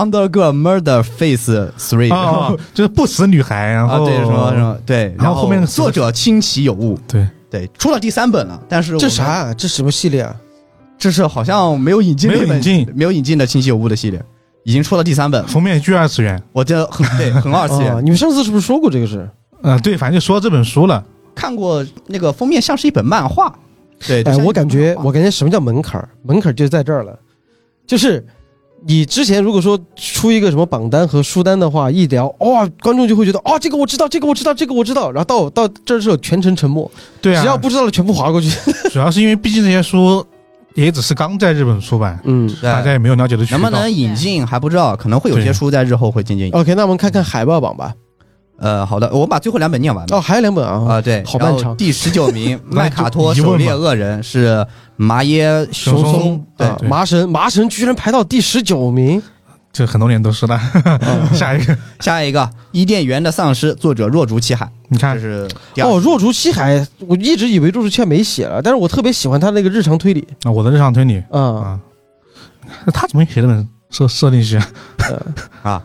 ？Undergo Murder Face Three，然后哦，就是不死女孩，然啊，后对，什么什么，对，然后后面那个作者清奇有误，对，对，出了第三本了，但是这啥？啊？这什么系列啊？这是好像没有引进没有引进没有引进的清奇有误的系列，已经出了第三本，封面巨二次元，我这很对，很二次元。<laughs> 哦，你们上次是不是说过这个事？嗯，对，反正就说这本书了，看过那个封面像是一本漫画，对，哎，我感觉，我感觉什么叫门槛儿？门槛儿就在这儿了，就是你之前如果说出一个什么榜单和书单的话，一聊，哇、观众就会觉得，哦，这个我知道，这个我知道，这个我知道，然后到到这儿之后全程沉默，对啊，只要不知道的全部划过去。<laughs> 主要是因为毕竟这些书也只是刚在日本出版，嗯大家也没有了解的渠道，能不能引进还不知道，可能会有些书在日后会渐渐引进。，OK，那我们看看海报榜吧。呃，好的，我把最后两本念完吧。哦，还有两本啊，啊，对，好漫长。然后第十九名，<laughs> 麦卡托狩猎恶人是麻耶熊松。松，对啊，对麻神麻神居然排到第十九名，这很多年都是的。<laughs> <laughs> 下一个，下一个伊甸园的丧尸，作者若竹七海，你看，是哦，若竹七海，我一直以为若竹七海没写了，但是我特别喜欢他那个日常推理。啊我的日常推理。嗯，啊，他怎么写这本设设定系啊？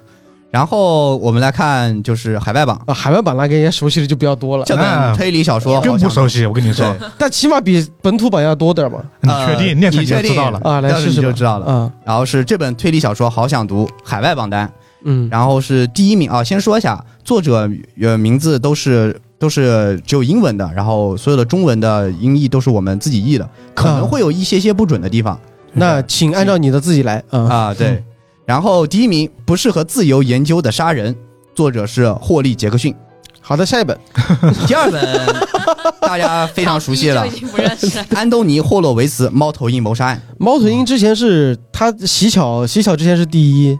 啊。然后我们来看就是海外榜啊，海外榜那个也熟悉的就比较多了，这本推理小说，更不熟。悉，我跟你说，但起码比本土版要多点吧。你呃确定念出来你确定就知道了。啊，来试试就知道了。嗯，然后是这本推理小说，好想读海外榜单，嗯，然后是第一名啊。先说一下，作者呃名字都是都是只有英文的，然后所有的中文的音译都是我们自己译的，可能会有一些些不准的地方那请按照你的自己来嗯。啊。对，然后第一名不适合自由研究的杀人，作者是霍利·杰克逊。好的，下一本 <laughs> 第二本 <laughs> 大家非常熟悉了已，经不认识了。安东尼·霍洛维茨《猫头鹰谋杀案》。猫头鹰之前是他喜巧，喜巧之前是第一，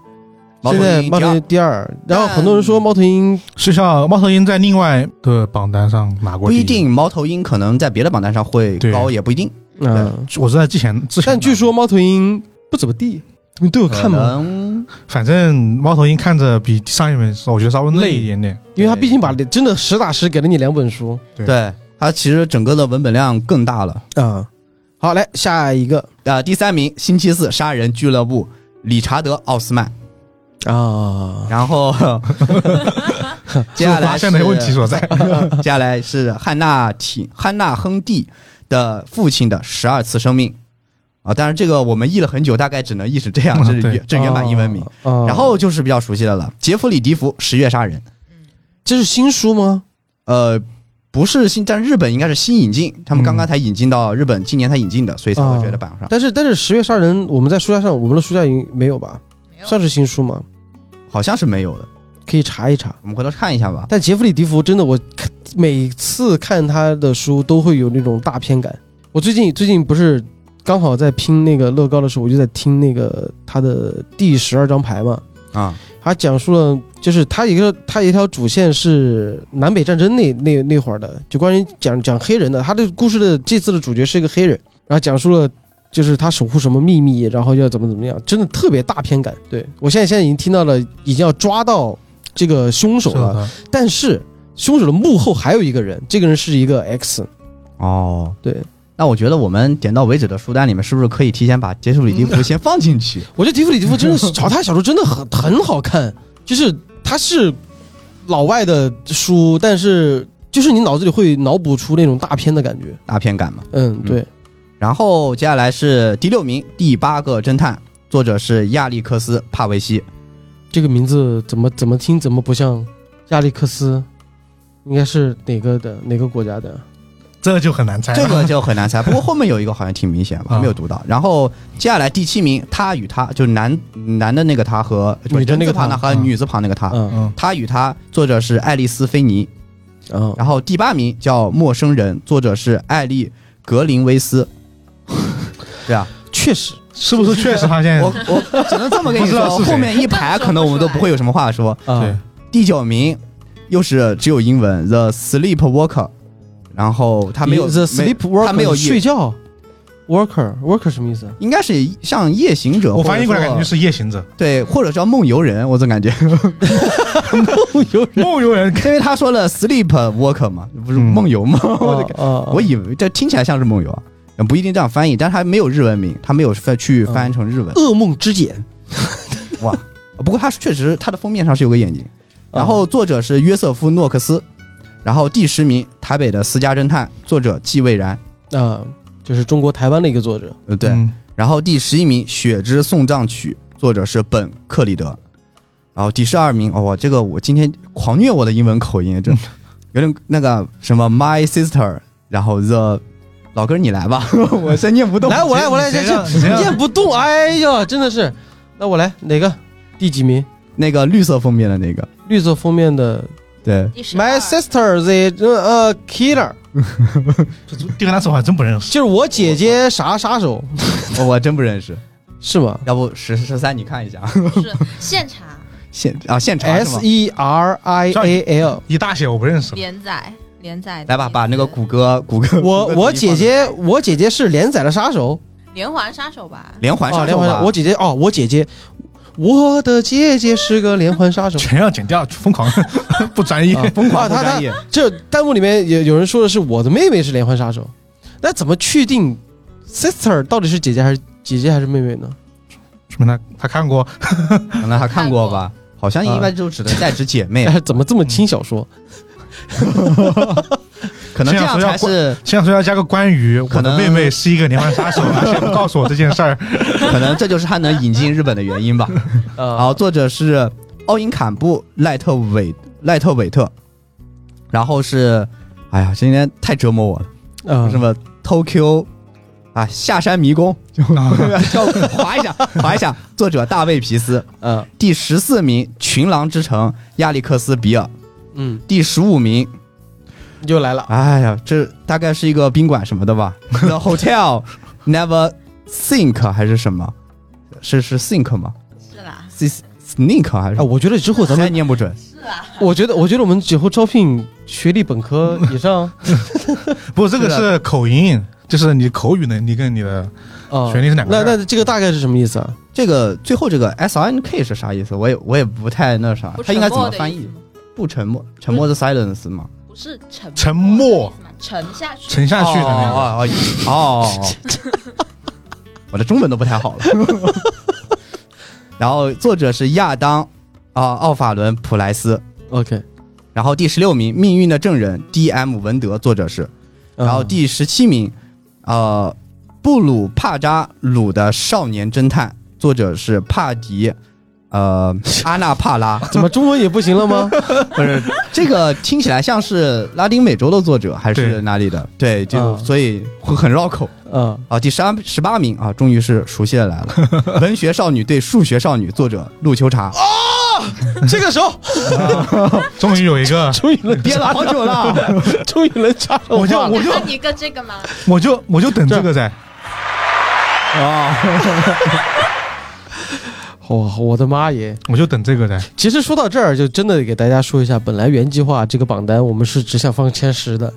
猫头现在猫头鹰第二鹰第二。然后很多人说猫头鹰是像猫头鹰在另外的榜单上拿过，不一。定，猫头鹰可能在别的榜单上会对高，也不一定。嗯，我是在之前之前拿，但据说猫头鹰不怎么地，你都有看吗？反正猫头鹰看着比上一本我觉得稍微累一点点。因为他毕竟把真的实打实给了你两本书对对它其实整个的文本量更大了。嗯。好，来下一个呃，第三名，星期四杀人俱乐部，理查德·奥斯曼。啊，然后接下来是发现的问题所在。接下来是汉娜体汉娜亨蒂的父亲的十二次生命啊，当然这个我们译了很久，大概只能译成这样，这是原这原版英文名。啊。然后就是比较熟悉的了，杰弗里·迪福《十月杀人》。这是新书吗？呃，不是新，但日本应该是新引进，他们刚刚才引进到日本，今年才引进的，所以才会觉得榜上。但是但是十月杀人，我们在书架上，我们的书架已经没有吧？没有算是新书吗？好像是没有的，可以查一查。我们回头看一下吧。但杰弗里·迪福真的，我每次看他的书都会有那种大片感。我最近最近不是刚好在拼那个乐高的时候，我就在听那个他的第十二张牌嘛，啊，他讲述了就是他一个他一条主线是南北战争那那那会儿的，就关于讲讲黑人的。他的故事的这次的主角是一个黑人，然后讲述了。就是他守护什么秘密，然后要怎么怎么样，真的特别大片感。对我现在现在已经听到了，已经要抓到这个凶手了，是，但是凶手的幕后还有一个人，这个人是一个 X。哦，对，那我觉得我们点到为止的书单里面，是不是可以提前把杰弗里·迪夫先放进去？我觉得迪弗里迪夫真的是找他小说真的很很好看，就是他是老外的书，但是就是你脑子里会脑补出那种大片的感觉。大片感嘛。嗯，对，然后接下来是第六名，《第八个侦探》，作者是亚历克斯·帕维西。这个名字怎么怎么听怎么不像亚历克斯，应该是哪个的哪个国家的？这就很难猜。这个就很难猜，<laughs> 不过后面有一个好像挺明显，我还没有读到。然后接下来第七名，他与他，就是男男的那个他和女的那个人字旁的他。嗯。和女字旁那个他，嗯嗯，他与他，作者是爱丽丝·菲尼。嗯，然后第八名叫《陌生人》，作者是艾丽·格林威斯。<laughs> 对啊，确实，是不是确实发现我我只能这么跟你说，后面一排可能我们都不会有什么话说。啊对，第九名又是只有英文，《The Sleep Walker》，然后他没有 The Sleep Work 他没有睡觉 worker worker 什么意思？应该是像夜行者，我翻译过来感觉是夜行者、对，或者叫梦游人，我总感觉，梦游人梦游人。因为他说了 sleep worker 嘛，不是嗯梦游吗？我我以为这听起来像是梦游啊，不一定这样翻译，但是他没有日文名，他没有翻去翻译成日文。噩梦之眼，哇，不过他确实他的封面上是有个眼睛。然后作者是约瑟夫·诺克斯，然后第十名台北的私家侦探，作者季蔚然，啊，就是中国台湾的一个作者。呃对。嗯然后第十一名《雪之送葬曲》，作者是本·克里德。然后第十二名，哦，这个我今天狂虐我的英文口音，这有点那个什么 My Sister，然后 The 老哥你来吧，<laughs> 我先念不动。来，我来，我来，这这念不动，哎呀，真的是。那我来哪个？第几名？那个绿色封面的那个，绿色封面的对，My sister the 呃 killer，<laughs> 这第二单词我还真不认识。就是我姐姐啥杀手我我真不认识。<laughs> 是吧要不十十三你看一下是现查 <laughs> 现啊现查是？S 吗？E R I A L。一大写我不认识。连载连载来吧，把那个谷歌谷歌我我姐姐我姐姐是连载的杀手连环杀手吧，哦，连环杀手吧连环我姐姐哦，我姐姐，我的姐姐是个连环杀手。全要剪掉，疯狂 <laughs> 不专业。啊疯狂 <laughs> 不专业。这弹幕里面有有人说的是我的妹妹是连环杀手，那怎么确定 sister 到底是姐姐还是姐姐还是妹妹呢？说明他他看过，可能他看过吧？好像一般就只能 <laughs> 代指姐妹，哎，怎么这么轻小说？可能这样才是，这样说要加个关于我可能的妹妹是一个连环杀手，<laughs> 而且不告诉我这件事儿。可能这就是他能引进日本的原因吧。然啊后作者是奥因坎布赖特韦赖特韦特，然后是，哎呀，今天太折磨我了，嗯。什么 Tokyo 啊下山迷宫，就 <laughs> 叫划一下 <laughs> 划一下，作者大卫皮斯，呃第十四名群狼之城亚历克斯比尔，嗯，第十五名又来了。哎呀，这大概是一个宾馆什么的吧？<laughs> The Hotel Never Think 还是什么？是是 Think 吗是啦，？S Sneak 还是啊，？我觉得之后咱们，念不准。是啦，我觉得，我觉得我们以后招聘学历本科 <laughs> 以上 <laughs> 不，这个是口音，就是你口语能力跟你的啊，学历是两个那那这个大概是什么意思啊？这个最后这个 S R N K 是啥意思？我也我也不太那啥不，它应该怎么翻译不沉默，沉默的 silence 吗？不是沉沉默。沉下去，沉下去的那个。哦哦哦哦，<laughs> 我的中文都不太好了。<laughs> 然后作者是亚当啊奥法伦普莱斯，OK，然后第十六名《命运的证人》D M 文德，作者是，啊然后第十七名，呃，布鲁帕扎鲁的少年侦探，作者是帕迪，呃，阿纳帕拉。<laughs> 怎么中文也不行了吗？<laughs> 不是这个听起来像是拉丁美洲的作者还是哪里的？对，就、啊所以会很绕口嗯，啊。第十二十八名啊，终于是熟悉的来了，<laughs> 文学少女对数学少女，作者陆秋茶。哦这个时候终于有一个，终于能憋了好久了，终于能插上我就我就看你跟这个吗？我就我就等这个在。啊，哇，我的妈耶！我就等这个呢。其实说到这儿，就真的给大家说一下，本来原计划这个榜单我们是只想放前十的，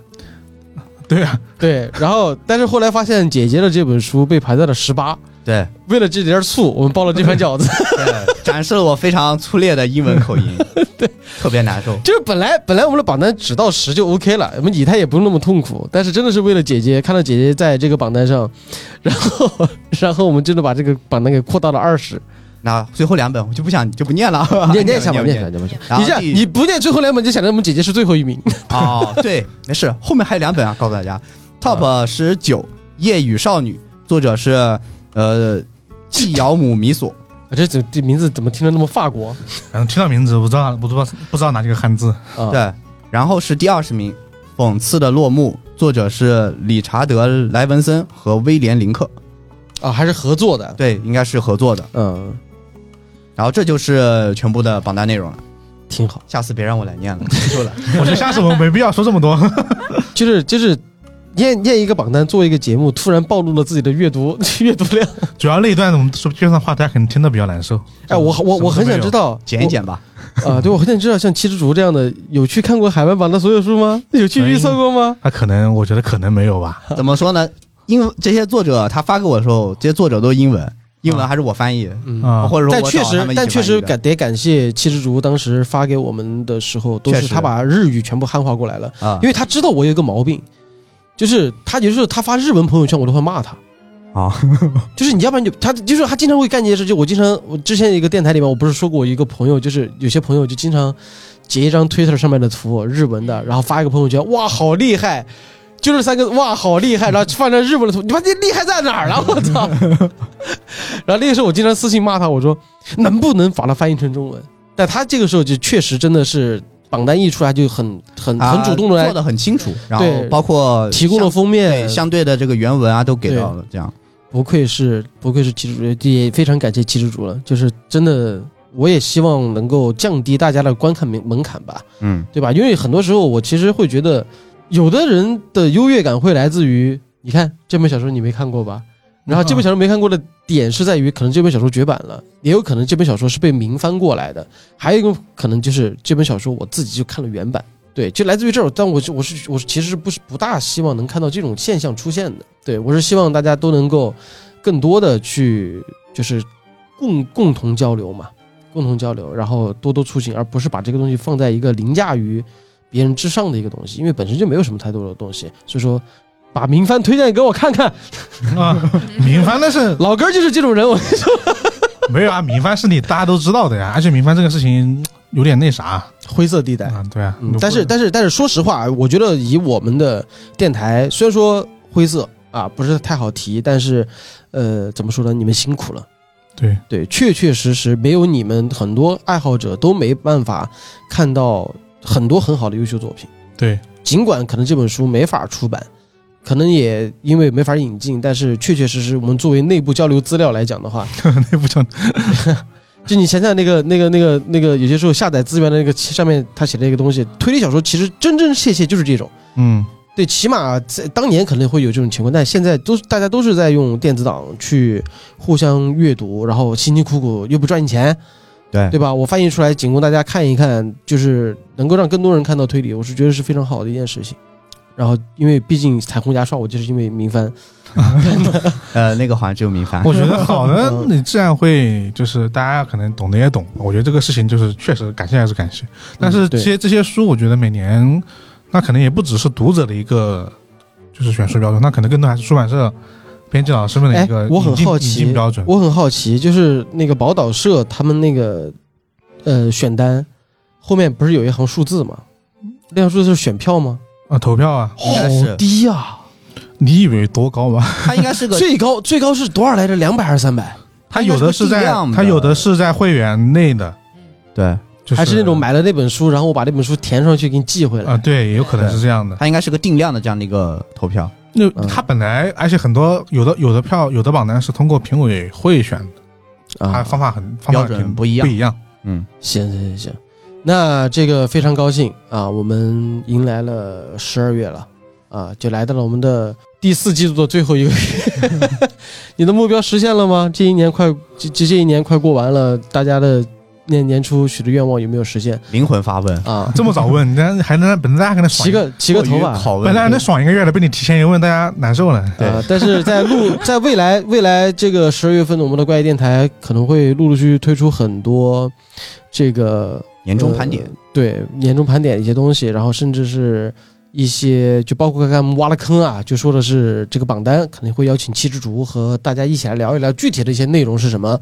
对啊，对，然后但是后来发现姐姐的这本书被排在了十八，对为了这点醋，我们包了这盘饺子。<laughs> 对，展示了我非常粗劣的英文口音，<laughs> 对，特别难受。就是本来本来我们的榜单只到十就 OK 了，我们以太也不用那么痛苦，但是真的是为了姐姐，看到姐姐在这个榜单上，然后 <laughs> 然后我们真的把这个榜单给扩大了二十。那最后两本我就不想就不念了，<laughs> 念 <laughs> 念一下吧，念一下，你这样你不念最后两本，就想着我们姐姐是最后一名。<laughs> 哦，对，没事，后面还有两本啊，告诉大家，Top 十九《夜雨少女》，作者是呃纪尧姆米索，这这这名字怎么听着那么法国反正听到名字，不知道，不知道不知道哪几个汉字。啊？对，然后是第二十名，《讽刺的落幕》，作者是理查德·莱文森和威廉·林克，啊，还是合作的。对，应该是合作的。嗯，然后这就是全部的榜单内容了，挺好。下次别让我来念了，<laughs> 结束了。我觉得下次我没必要说这么多。<laughs> 就是就是念念一个榜单，做一个节目，突然暴露了自己的阅读 <laughs> 阅读量。主要那一段我们说边上话，大家可能听得比较难受。哎，我我我很想知道，道，剪一剪吧，我啊，对我很想知道，像七之竹这样的，有去看过海外榜的所有书吗？有去预测过吗？那可能我觉得可能没有吧。怎么说呢？英文这些作者他发给我的时候，这些作者都是英文，英文还是我翻译，嗯。啊或者说但确我找他们，一起实但确实感得感谢七之竹当时发给我们的时候，都是他把日语全部汉化过来了，啊。因为他知道我有一个毛病，就是他有时候他发日文朋友圈，我都会骂他。啊，<laughs> 就是你要不然就他就是他经常会干这些事，就我经常我之前一个电台里面我不是说过我一个朋友，就是有些朋友就经常截一张 Twitter 上面的图，日文的，然后发一个朋友圈，哇，好厉害，就这三个，哇，好厉害，然后放张日文的图，<laughs> 你妈这厉害在哪儿了？我操！<laughs> 然后那个时候我经常私信骂他，我说能不能把它翻译成中文？但他这个时候就确实真的是榜单一出来就很很很主动的来啊做的很清楚，然后对包括提供了封面对，相对的这个原文啊都给到了，这样不愧是不愧是七之主，也非常感谢七之主了。就是真的，我也希望能够降低大家的观看门门槛吧，嗯对吧？因为很多时候我其实会觉得，有的人的优越感会来自于，你看这本小说你没看过吧？然后这本小说没看过的点是在于，可能这本小说绝版了，也有可能这本小说是被明翻过来的，还有一个可能就是这本小说我自己就看了原版。对，就来自于这儿，但我是我是我其实不是不大希望能看到这种现象出现的。对我是希望大家都能够更多的去就是共共同交流嘛，共同交流，然后多多出行，而不是把这个东西放在一个凌驾于别人之上的一个东西，因为本身就没有什么太多的东西，所以说把明帆推荐给我看看，<laughs> 啊，明帆那是 <laughs> 老根儿就是这种人，我跟你说。<laughs> 没有啊，明帆是你大家都知道的呀，而且明帆这个事情有点那啥。灰色地带。啊，对啊，嗯，但是但是但是说实话，我觉得以我们的电台，虽然说灰色啊不是太好提，但是呃怎么说呢，你们辛苦了。对。对，确确实实没有你们，很多爱好者都没办法看到很多很好的优秀作品。对尽管可能这本书没法出版，可能也因为没法引进，但是确确实实，我们作为内部交流资料来讲的话，<laughs> 内部交流 <laughs> 就你想想那个那个那个那个，有些时候下载资源的那个上面他写的一个东西，推理小说其实真真切切就是这种。嗯对，起码在当年可能会有这种情况，但现在都大家都是在用电子档去互相阅读，然后辛辛苦苦又不赚你钱，对对吧？我翻译出来仅供大家看一看，就是能够让更多人看到推理，我是觉得是非常好的一件事情。然后，因为毕竟彩虹牙刷，我就是因为明番，<laughs> 呃那个好像只有明番我觉得好的嗯，你自然会就是大家可能懂的也懂。我觉得这个事情就是确实感谢还是感谢，但是这些这些书，我觉得每年那可能也不只是读者的一个就是选书标准，那可能更多还是出版社编辑老师们的哎一个，我很引进引好奇标准。我很好奇，就是那个宝岛社他们那个呃选单后面不是有一行数字吗？那行数字是选票吗？啊，投票啊，好低呀、你以为多高吗？它应该是个 <laughs> 最高最高是多少来着？两百还是三百？他有的是在它有的是在会员内的，对，就是还是那种买了那本书，然后我把那本书填上去给你寄回来？啊，对，也有可能是这样的。它应该是个定量的这样的一个投票。那嗯。他本来，而且很多有的有的票有的榜单是通过评委会选的，他啊，方法很标准挺不一样。不一样。嗯，行行行行，那这个非常高兴啊，我们迎来了十二月了。啊，就来到了我们的第四季度的最后一个月。<laughs> 你的目标实现了吗？这一年快这这这一年快过完了，大家的年年初许的愿望有没有实现灵魂发问，啊？这么早问，那还能本来大家可能爽一，个洗个头吧。拷问，本来还能爽一个月的，被你提前一问，大家难受了。对啊，但是在录，在未来未来这个十二月份的我们的怪异电台可能会陆陆续续推出很多这个年终盘点呃，对年终盘点一些东西，然后甚至是一些就包括刚刚我们挖了坑啊，就说的是这个榜单肯定会邀请七之竹和大家一起来聊一聊具体的一些内容是什么。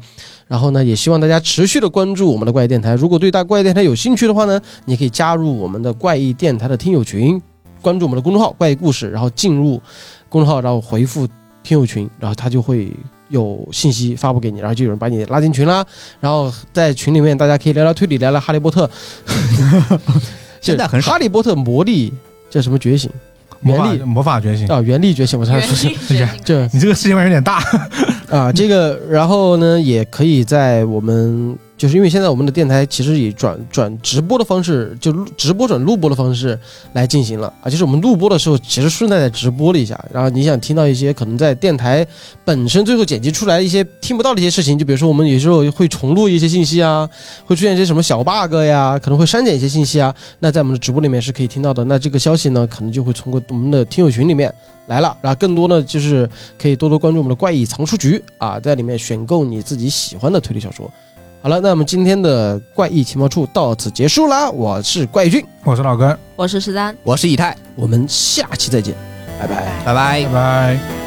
然后呢，也希望大家持续的关注我们的怪异电台。如果对大怪异电台有兴趣的话呢，你可以加入我们的怪异电台的听友群，关注我们的公众号“怪异故事”，然后进入公众号，然后回复听友群，然后他就会有信息发布给你，然后就有人把你拉进群啦。然后在群里面，大家可以聊聊推理，聊聊哈利波特。<laughs> 现在很少哈利波特魔力 <laughs> <laughs> 叫什么觉醒魔法原力魔法觉醒，啊？原力觉醒，我才说是原这 <laughs> 你这个世界观有点大。<laughs> 啊，这个，然后呢，也可以在我们就是因为现在我们的电台其实以转转直播的方式，就直播转录播的方式来进行了啊，就是我们录播的时候，其实顺带在直播了一下，然后你想听到一些可能在电台本身最后剪辑出来一些听不到的一些事情，就比如说我们有时候会重录一些信息啊，会出现一些什么小 bug 呀，可能会删减一些信息啊，那在我们的直播里面是可以听到的。那这个消息呢，可能就会通过我们的听友群里面来了，然后更多呢就是可以多多关注我们的怪异藏书局啊，在里面选购你自己喜欢的推理小说。好了，那么今天的怪异情报处到此结束啦，我是怪异君，我是老根，我是十三。我是以太，我们下期再见，拜拜。拜拜拜。拜。